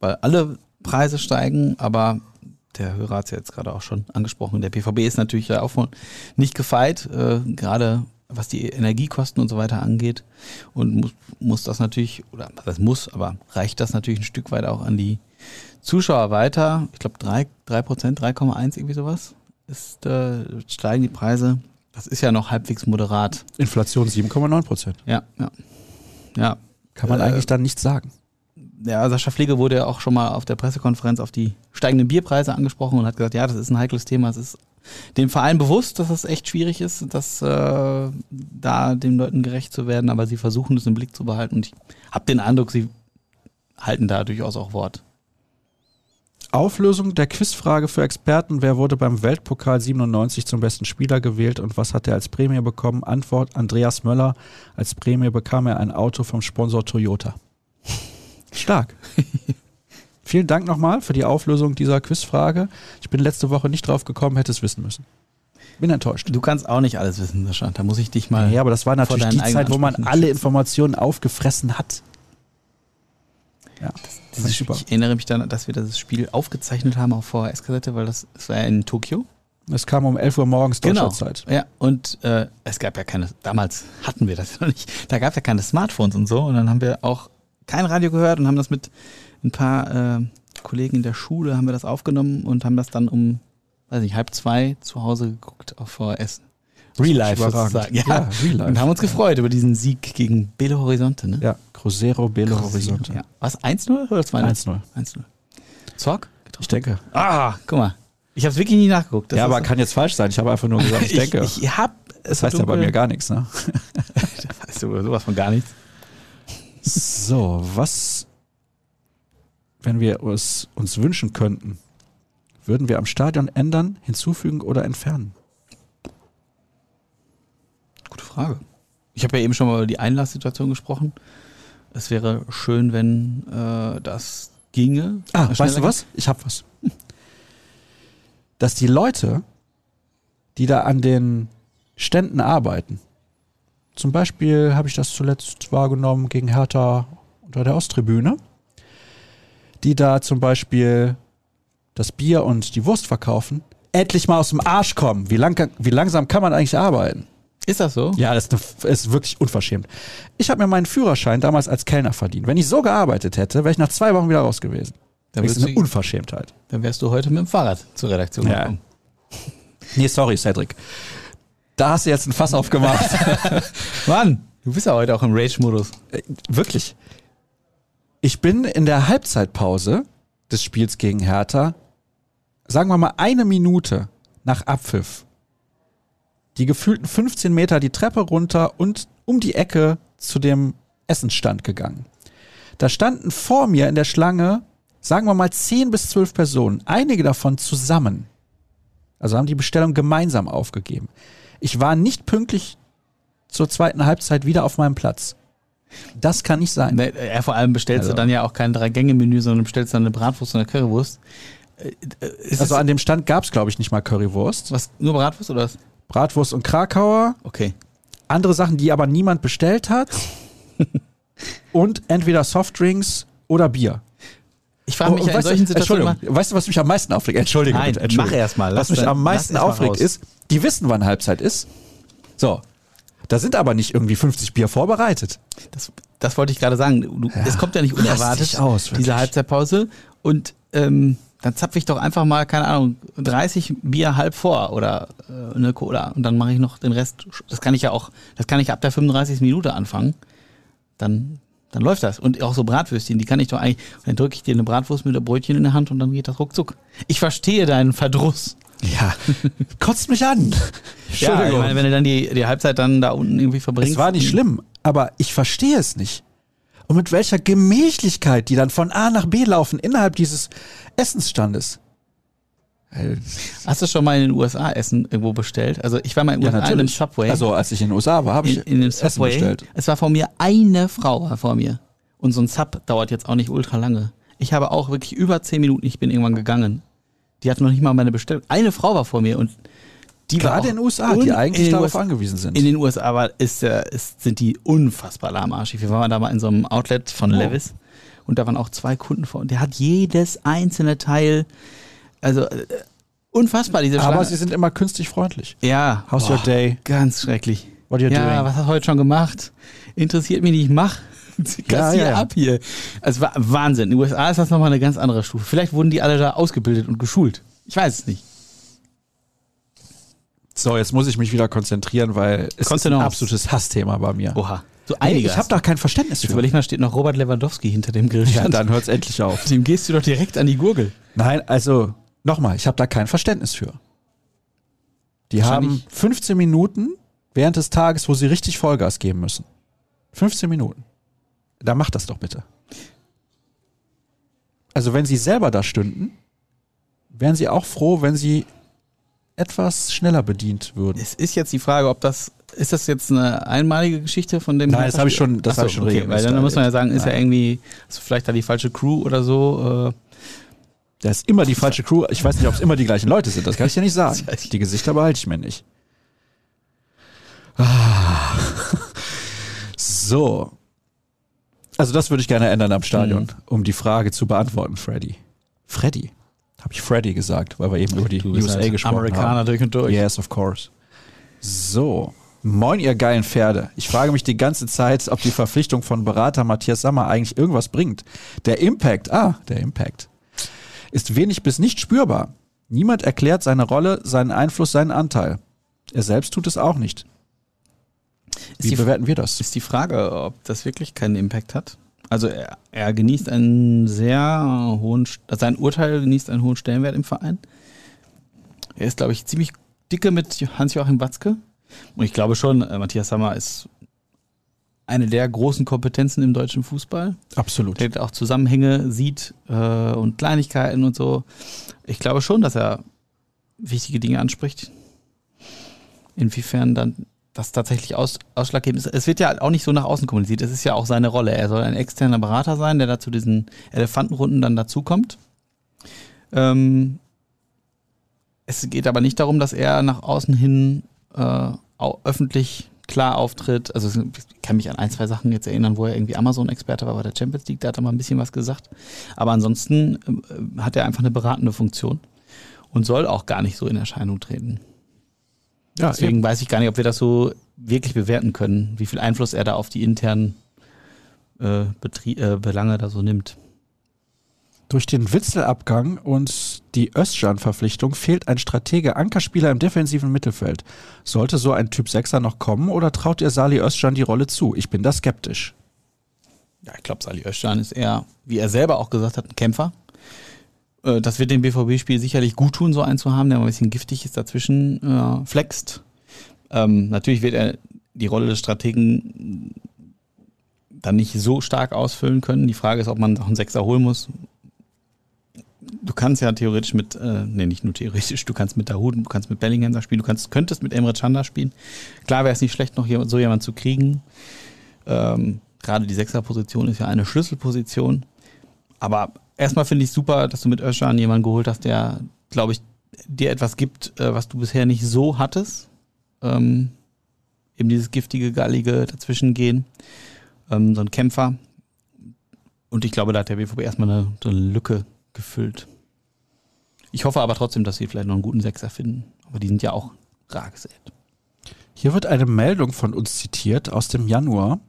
Speaker 2: weil alle Preise steigen, aber der Hörer hat es ja jetzt gerade auch schon angesprochen. Der PVB ist natürlich ja auch nicht gefeit, äh, gerade was die Energiekosten und so weiter angeht. Und muss, muss das natürlich, oder das muss, aber reicht das natürlich ein Stück weit auch an die Zuschauer weiter. Ich glaube 3, 3 Prozent, 3,1 irgendwie sowas ist, äh, steigen die Preise. Das ist ja noch halbwegs moderat.
Speaker 1: Inflation 7,9 Prozent.
Speaker 2: Ja, ja. Ja.
Speaker 1: Kann man äh, eigentlich dann nichts sagen.
Speaker 2: Ja, Sascha Pflege wurde ja auch schon mal auf der Pressekonferenz auf die steigenden Bierpreise angesprochen und hat gesagt, ja, das ist ein heikles Thema. Es ist dem Verein bewusst, dass es echt schwierig ist, dass äh, da den Leuten gerecht zu werden, aber sie versuchen es im Blick zu behalten und ich habe den Eindruck, sie halten da durchaus auch Wort.
Speaker 1: Auflösung der Quizfrage für Experten. Wer wurde beim Weltpokal 97 zum besten Spieler gewählt und was hat er als Prämie bekommen? Antwort: Andreas Möller. Als Prämie bekam er ein Auto vom Sponsor Toyota. Stark. Vielen Dank nochmal für die Auflösung dieser Quizfrage. Ich bin letzte Woche nicht drauf gekommen, hätte es wissen müssen. Bin enttäuscht.
Speaker 2: Du kannst auch nicht alles wissen, Sascha. Da muss ich dich mal.
Speaker 1: Ja, aber das war natürlich die Zeit, wo man alle. Informationen aufgefressen hat. Ja,
Speaker 2: Dieses
Speaker 1: super.
Speaker 2: Ich erinnere mich dann, dass wir das Spiel aufgezeichnet haben auf VHS-Kassette, weil das, das war ja in Tokio.
Speaker 1: Es kam um 11 Uhr morgens
Speaker 2: Genau.
Speaker 1: deutscher Zeit.
Speaker 2: Ja, und äh, es gab ja keine, damals hatten wir das noch nicht, da gab es ja keine Smartphones und so. Und dann haben wir auch kein Radio gehört und haben das mit ein paar äh, Kollegen in der Schule, haben wir das aufgenommen und haben das dann um, weiß nicht, halb zwei zu Hause geguckt auf VHS. Real Life
Speaker 1: Überragend.
Speaker 2: sozusagen. Ja,
Speaker 1: Ja, Real Life.
Speaker 2: Und haben uns gefreut über diesen Sieg gegen Belo Horizonte, ne?
Speaker 1: Ja, Cruzeiro Belo Horizonte.
Speaker 2: Ja. Was, 1-0 oder 2-0?
Speaker 1: 1-0.
Speaker 2: 1-0. Zock?
Speaker 1: Ich denke.
Speaker 2: Ah, guck mal. Ich habe es wirklich nie nachgeguckt. Das
Speaker 1: ja, aber kann jetzt falsch sein. Ich habe einfach nur gesagt, ich, denke.
Speaker 2: Ich, ich hab
Speaker 1: das heißt ja bei mir gar nichts. Ne?
Speaker 2: Da weißt du sowas von gar nichts.
Speaker 1: So, was, wenn wir es uns wünschen könnten, würden wir am Stadion ändern, hinzufügen oder entfernen?
Speaker 2: Gute Frage. Ich habe ja eben schon mal über die Einlasssituation gesprochen. Es wäre schön, wenn äh, das ginge.
Speaker 1: Ah, weißt du was? Ich hab was. Dass die Leute, die da an den Ständen arbeiten, zum Beispiel habe ich das zuletzt wahrgenommen gegen Hertha unter der Osttribüne, die da zum Beispiel das Bier und die Wurst verkaufen, endlich mal aus dem Arsch kommen. Wie, lang, wie langsam kann man eigentlich arbeiten?
Speaker 2: Ist das so?
Speaker 1: Ja, das ist, eine, ist wirklich unverschämt. Ich habe mir meinen Führerschein damals als Kellner verdient. Wenn ich so gearbeitet hätte, wäre ich nach zwei Wochen wieder raus gewesen.
Speaker 2: Dann,
Speaker 1: Das ist eine
Speaker 2: du,
Speaker 1: Unverschämtheit.
Speaker 2: dann wärst du heute mit dem Fahrrad zur Redaktion
Speaker 1: Ja.
Speaker 2: gekommen.
Speaker 1: Nee, sorry, Cedric. Da hast du jetzt ein Fass aufgemacht.
Speaker 2: Mann, du bist ja heute auch im Rage-Modus.
Speaker 1: Äh, Wirklich. Ich bin in der Halbzeitpause des Spiels gegen Hertha, sagen wir mal eine Minute nach Abpfiff, die gefühlten 15 Meter die Treppe runter und um die Ecke zu dem Essensstand gegangen. Da standen vor mir in der Schlange, sagen wir mal 10 bis 12 Personen, einige davon zusammen. Also haben die Bestellung gemeinsam aufgegeben. Ich war nicht pünktlich zur zweiten Halbzeit wieder auf meinem Platz. Das kann nicht sein.
Speaker 2: Ne, ja, vor allem bestellst
Speaker 1: Also.
Speaker 2: du dann ja auch kein Drei-Gänge-Menü, sondern bestellst dann eine Bratwurst und eine Currywurst. Äh, äh, Ist
Speaker 1: Also
Speaker 2: es
Speaker 1: an dem Stand gab es, glaube ich, nicht mal Currywurst.
Speaker 2: was, nur Bratwurst oder was?
Speaker 1: Bratwurst und Krakauer.
Speaker 2: Okay.
Speaker 1: Andere Sachen, die aber niemand bestellt hat. und entweder Softdrinks oder Bier.
Speaker 2: Ich frage mich
Speaker 1: Und
Speaker 2: ja in solchen Situationen
Speaker 1: Entschuldigung, weißt du, was mich am meisten aufregt? Entschuldige
Speaker 2: Nein,
Speaker 1: bitte, Entschuldige.
Speaker 2: mach erst mal. Lass
Speaker 1: Was mich
Speaker 2: dein-
Speaker 1: am meisten aufregt ist, die wissen, wann Halbzeit ist. So. Da sind aber nicht irgendwie 50 Bier vorbereitet.
Speaker 2: Das, das wollte ich gerade sagen. Du, es kommt ja nicht unerwartet,
Speaker 1: aus, wirklich.
Speaker 2: diese Halbzeitpause. Und ähm, dann zapfe ich doch einfach mal, keine Ahnung, 30 Bier halb vor oder äh, eine Cola. Und dann mache ich noch den Rest. Das kann ich ja auch, das kann ich ab der 35. Minute anfangen. Dann, dann läuft das. Und auch so Bratwürstchen, die kann ich doch eigentlich. Und dann drücke ich dir eine Bratwurst mit der Brötchen in der Hand und dann geht das ruckzuck. Ich verstehe deinen Verdruss.
Speaker 1: Ja. Kotzt mich an.
Speaker 2: Ja, ich meine, wenn du dann die, die Halbzeit dann da unten irgendwie verbringst.
Speaker 1: Es war nicht schlimm, aber ich verstehe es nicht. Und mit welcher Gemächlichkeit die dann von A nach B laufen innerhalb dieses Essensstandes.
Speaker 2: Hast du schon mal in den USA Essen irgendwo bestellt? Also ich war mal in den
Speaker 1: Ja,
Speaker 2: USA in einem. Subway.
Speaker 1: Also als ich in den USA war, habe ich
Speaker 2: in, in dem
Speaker 1: Essen
Speaker 2: Subway.
Speaker 1: bestellt.
Speaker 2: Es war vor mir eine Frau war vor mir. Und so ein Sub dauert jetzt auch nicht ultra lange. Ich habe auch wirklich über zehn Minuten, ich bin irgendwann gegangen. Die hat noch nicht mal meine Bestellung. Eine Frau war vor mir und die war
Speaker 1: Gerade in den USA, die eigentlich darauf
Speaker 2: USA
Speaker 1: angewiesen sind.
Speaker 2: In den USA war, ist, ist, sind die unfassbar lahmarschig. Wir waren da mal in so einem Outlet von
Speaker 1: Oh.
Speaker 2: Levis und da waren auch zwei Kunden vor und der hat jedes einzelne Teil, also äh, unfassbar diese
Speaker 1: aber
Speaker 2: Schlange.
Speaker 1: sie sind immer künstlich freundlich.
Speaker 2: ja,
Speaker 1: How's your day?
Speaker 2: Ganz schrecklich.
Speaker 1: What are you
Speaker 2: ja,
Speaker 1: doing?
Speaker 2: was hast du heute schon gemacht? Interessiert mich nicht, mach. Kassier
Speaker 1: ja, ja.
Speaker 2: ab hier. Also Wahnsinn. In den USA ist das nochmal eine ganz andere Stufe. Vielleicht wurden die alle da ausgebildet und geschult. Ich weiß es nicht.
Speaker 1: So, jetzt muss ich mich wieder konzentrieren, weil es ist ein absolutes Hassthema bei mir.
Speaker 2: Oha. So
Speaker 1: Nee,
Speaker 2: einige.
Speaker 1: ich habe da kein Verständnis für.
Speaker 2: überleg mal, steht noch Robert Lewandowski hinter dem Grill.
Speaker 1: Ja, dann hört's endlich auf.
Speaker 2: Dem gehst du doch direkt an die Gurgel.
Speaker 1: Nein, also nochmal, ich habe da kein Verständnis für. Die haben
Speaker 2: Wahrscheinlich-
Speaker 1: 15 Minuten während des Tages, wo sie richtig Vollgas geben müssen. 15 Minuten. Da macht das doch bitte. Also wenn sie selber da stünden, wären Sie auch froh, wenn Sie etwas schneller bedient würden?
Speaker 2: Es ist jetzt die Frage, ob das, ist das jetzt eine einmalige Geschichte von dem?
Speaker 1: Nein, das habe ich schon, das
Speaker 2: Achso,
Speaker 1: habe ich schon
Speaker 2: okay, Weil dann muss man ja sagen, ist ja
Speaker 1: Nein.
Speaker 2: irgendwie, ist vielleicht da die falsche Crew oder so. Äh,
Speaker 1: Das ist immer die falsche Crew. Ich weiß nicht, ob es immer die gleichen Leute sind. Das kann ich dir nicht sagen. Die Gesichter behalte ich mir nicht. Ah. So. Also das würde ich gerne ändern am Stadion,
Speaker 2: Mhm.
Speaker 1: um die Frage zu beantworten, Freddy. Freddy. Habe ich Freddy gesagt, weil wir eben über die USA
Speaker 2: halt
Speaker 1: gesprochen
Speaker 2: Amerikaner
Speaker 1: haben.
Speaker 2: durch und durch.
Speaker 1: Yes, of course. So. Moin, ihr geilen Pferde. Ich frage mich die ganze Zeit, ob die Verpflichtung von Berater Matthias Sammer eigentlich irgendwas bringt. Der Impact, ah, der Impact, ist wenig bis nicht spürbar. Niemand erklärt seine Rolle, seinen Einfluss, seinen Anteil. Er selbst tut es auch nicht. Wie bewerten wir das?
Speaker 2: Ist die Frage, ob das wirklich keinen Impact hat. Also er, er genießt einen sehr hohen, also sein Urteil genießt einen hohen Stellenwert im Verein. Er ist, glaube ich, ziemlich dicke mit Hans-Joachim Watzke. Und ich glaube schon, äh, Matthias Sammer ist eine der großen Kompetenzen im deutschen Fußball.
Speaker 1: Absolut.
Speaker 2: Der auch Zusammenhänge sieht äh, und Kleinigkeiten und so. Ich glaube schon, dass er wichtige Dinge anspricht. Inwiefern dann das tatsächlich aus, ausschlaggebend ist. Es wird ja auch nicht so nach außen kommuniziert. Es ist ja auch seine Rolle. Er soll ein externer Berater sein, der da zu diesen Elefantenrunden dann dazukommt. Ähm, es geht aber nicht darum, dass er nach außen hin äh, öffentlich klar auftritt. Also ich kann mich an ein, zwei Sachen jetzt erinnern, wo er irgendwie Amazon-Experte war bei der Champions League, da hat er mal ein bisschen was gesagt. Aber ansonsten äh, hat er einfach eine beratende Funktion und soll auch gar nicht so in Erscheinung treten.
Speaker 1: Ja,
Speaker 2: Deswegen weiß ich gar nicht, ob wir das so wirklich bewerten können, wie viel Einfluss er da auf die internen äh, äh, Belange da so nimmt.
Speaker 1: Durch den Witzelabgang und die Özcan-Verpflichtung fehlt ein Stratege Ankerspieler im defensiven Mittelfeld. Sollte so ein Typ Sechser noch kommen oder traut ihr Sali Özcan die Rolle zu? Ich bin da skeptisch.
Speaker 2: Ja, ich glaube, Sali Özcan ist eher, wie er selber auch gesagt hat, ein Kämpfer. Äh, Das wird dem BVB-Spiel sicherlich gut tun, so einen zu haben, der mal ein bisschen giftig ist, dazwischen äh, flext. Ähm, natürlich wird er die Rolle des Strategen dann nicht so stark ausfüllen können. Die Frage ist, ob man noch einen Sechser holen muss. Du kannst ja theoretisch mit, äh, nee, nicht nur theoretisch, du kannst mit Dahoud, du kannst mit Bellingham da spielen, du kannst, könntest mit Emre Can da spielen. Klar wäre es nicht schlecht, noch so jemanden zu kriegen. Ähm, Gerade die Sechserposition ist ja eine Schlüsselposition. Aber erstmal finde ich super, dass du mit Özcan jemanden geholt hast, der, glaube ich, dir etwas gibt, äh, was du bisher nicht so hattest. Ähm, eben dieses giftige, gallige Dazwischengehen. Ähm, so ein Kämpfer. Und ich glaube, da hat der BVB erstmal eine, so eine Lücke gefüllt. Ich hoffe aber trotzdem, dass sie vielleicht noch einen guten Sechser finden. Aber die sind ja auch rar gesät.
Speaker 1: Hier wird eine Meldung von uns zitiert aus dem Januar.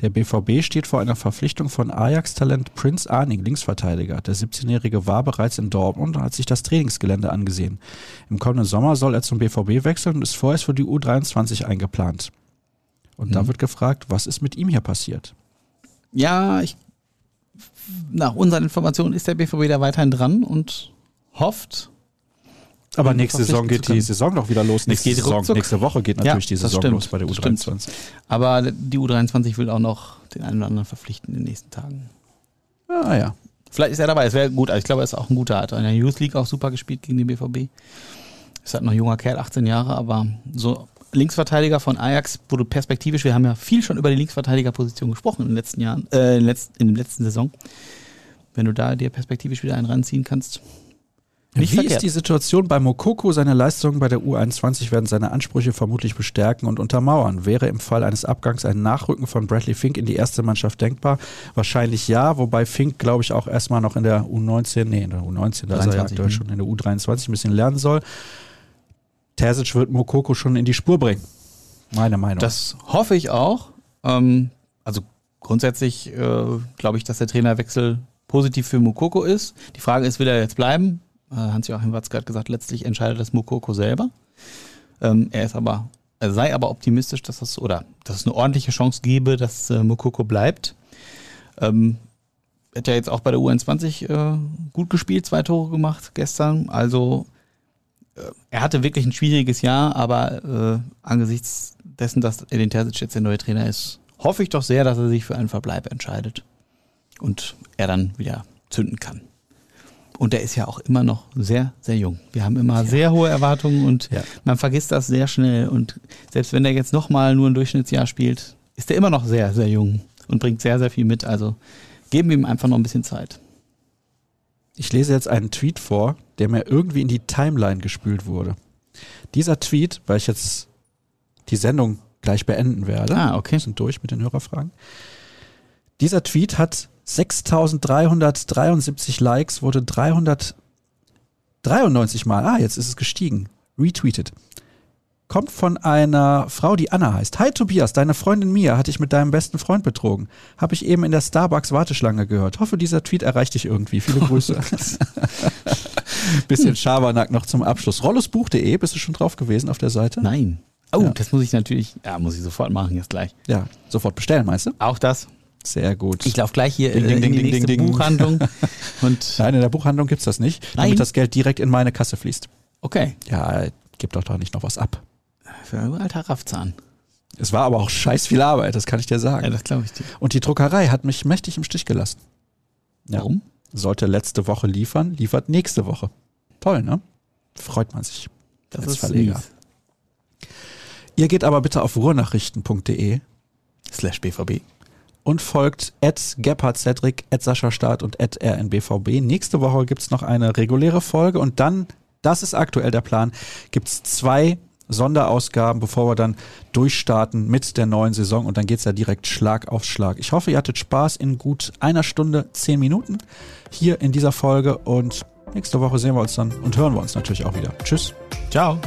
Speaker 1: Der BVB steht vor einer Verpflichtung von Ajax-Talent Prince Arning, Linksverteidiger. Der 17-Jährige war bereits in Dortmund und hat sich das Trainingsgelände angesehen. Im kommenden Sommer soll er zum BVB wechseln und ist vorerst für die U23 eingeplant. Und da
Speaker 2: Mhm.
Speaker 1: wird gefragt, was ist mit ihm hier passiert?
Speaker 2: Ja, ich, nach unseren Informationen ist der BVB da weiterhin dran und hofft.
Speaker 1: Aber nächste Saison geht die. Saison doch wieder los. Nächste, Saison,
Speaker 2: ruckzuck.
Speaker 1: nächste Woche geht natürlich die
Speaker 2: das
Speaker 1: Saison
Speaker 2: stimmt,
Speaker 1: los bei der
Speaker 2: das
Speaker 1: U23.
Speaker 2: Aber die U23 will auch noch den einen oder anderen verpflichten in den nächsten Tagen.
Speaker 1: Ah ja.
Speaker 2: Vielleicht ist er dabei, es wäre gut. Ich glaube, er ist auch ein guter. Hat in der Youth League auch super gespielt gegen den BVB. Ist halt noch ein junger Kerl, 18 Jahre, aber so Linksverteidiger von Ajax, wo du perspektivisch, wir haben ja viel schon über die Linksverteidigerposition gesprochen in den letzten Jahren, äh, in, den letzten, in der letzten Saison. Wenn du da dir perspektivisch wieder einen ranziehen kannst. Nicht
Speaker 1: Wie
Speaker 2: verkehrt.
Speaker 1: ist die Situation bei Mokoko? Seine Leistungen bei der U21 werden seine Ansprüche vermutlich bestärken und untermauern. Wäre im Fall eines Abgangs ein Nachrücken von Bradley Fink in die erste Mannschaft denkbar? Wahrscheinlich ja, wobei Fink, glaube ich, auch erstmal noch in der U19, nee, in der U19, da ist er ja
Speaker 2: 23,
Speaker 1: aktuell
Speaker 2: mhm.
Speaker 1: schon in der U23 ein bisschen lernen soll. Terzic wird Mokoko schon in die Spur bringen. Meine Meinung.
Speaker 2: Das hoffe ich auch. Ähm, also grundsätzlich äh, glaube ich, dass der Trainerwechsel positiv für Mukoko ist. Die Frage ist, will er jetzt bleiben? Äh, Hans-Joachim Watzke hat gesagt, letztlich entscheidet das Mukoko selber. Ähm, er ist aber, er sei aber optimistisch, dass das oder dass es eine ordentliche Chance gäbe, dass äh, Mukoko bleibt. Ähm, hat ja jetzt auch bei der U21 äh, gut gespielt, zwei Tore gemacht gestern. Also äh, er hatte wirklich ein schwieriges Jahr, aber äh, angesichts dessen, dass Edin Terzic jetzt der neue Trainer ist, hoffe ich doch sehr, dass er sich für einen Verbleib entscheidet und er dann wieder zünden kann. Und der ist ja auch immer noch sehr, sehr jung. Wir haben immer ja. sehr hohe Erwartungen und ja. man vergisst das sehr schnell. Und selbst wenn er jetzt nochmal nur ein Durchschnittsjahr spielt, ist er immer noch sehr, sehr jung und bringt sehr, sehr viel mit. Also geben wir ihm einfach noch ein bisschen Zeit.
Speaker 1: Ich lese jetzt einen Tweet vor, der mir irgendwie in die Timeline gespült wurde. Dieser Tweet, weil ich jetzt die Sendung gleich beenden werde.
Speaker 2: Ah, okay.
Speaker 1: Wir sind durch mit den Hörerfragen. Dieser Tweet hat 6373 Likes, wurde 393 Mal, ah, jetzt ist es gestiegen, retweetet. Kommt von einer Frau, die Anna heißt. Hi Tobias, deine Freundin Mia hatte ich mit deinem besten Freund betrogen. Habe ich eben in der Starbucks Warteschlange gehört. Hoffe, dieser Tweet erreicht dich irgendwie. Viele Grüße. Bisschen Schabernack noch zum Abschluss. Rollosbuch.de, bist du schon drauf gewesen auf der Seite?
Speaker 2: Nein. Oh, ja. das muss ich natürlich, ja, muss ich sofort machen jetzt gleich.
Speaker 1: Ja, sofort bestellen, meinst du?
Speaker 2: Auch das.
Speaker 1: Sehr gut.
Speaker 2: Ich laufe gleich hier ding, ding, in die ding, nächste Buchhandlung.
Speaker 1: Und Nein, in der Buchhandlung gibt es das nicht, Nein. damit das Geld direkt in meine Kasse fließt.
Speaker 2: Okay.
Speaker 1: Ja, gibt doch da nicht noch was ab.
Speaker 2: Für ein alter Raffzahn.
Speaker 1: Es war aber auch scheiß viel Arbeit, das kann ich dir sagen.
Speaker 2: Ja, das glaube ich dir.
Speaker 1: Und die Druckerei hat mich mächtig im Stich gelassen.
Speaker 2: Ja. Warum?
Speaker 1: Sollte letzte Woche liefern, liefert nächste Woche. Toll, ne? Freut man sich.
Speaker 2: Das als ist Verleger. Mies.
Speaker 1: Ihr geht aber bitte auf ruhrnachrichten.de
Speaker 2: slash bvb
Speaker 1: und folgt at Gebhard Cedric, at Sascha Staat und at rnbvb. Nächste Woche gibt es noch eine reguläre Folge und dann, das ist aktuell der Plan, gibt es zwei Sonderausgaben, bevor wir dann durchstarten mit der neuen Saison und dann geht es ja direkt Schlag auf Schlag. Ich hoffe, ihr hattet Spaß in gut einer Stunde, zehn Minuten hier in dieser Folge und nächste Woche sehen wir uns dann und hören wir uns natürlich auch wieder. Tschüss.
Speaker 2: Ciao.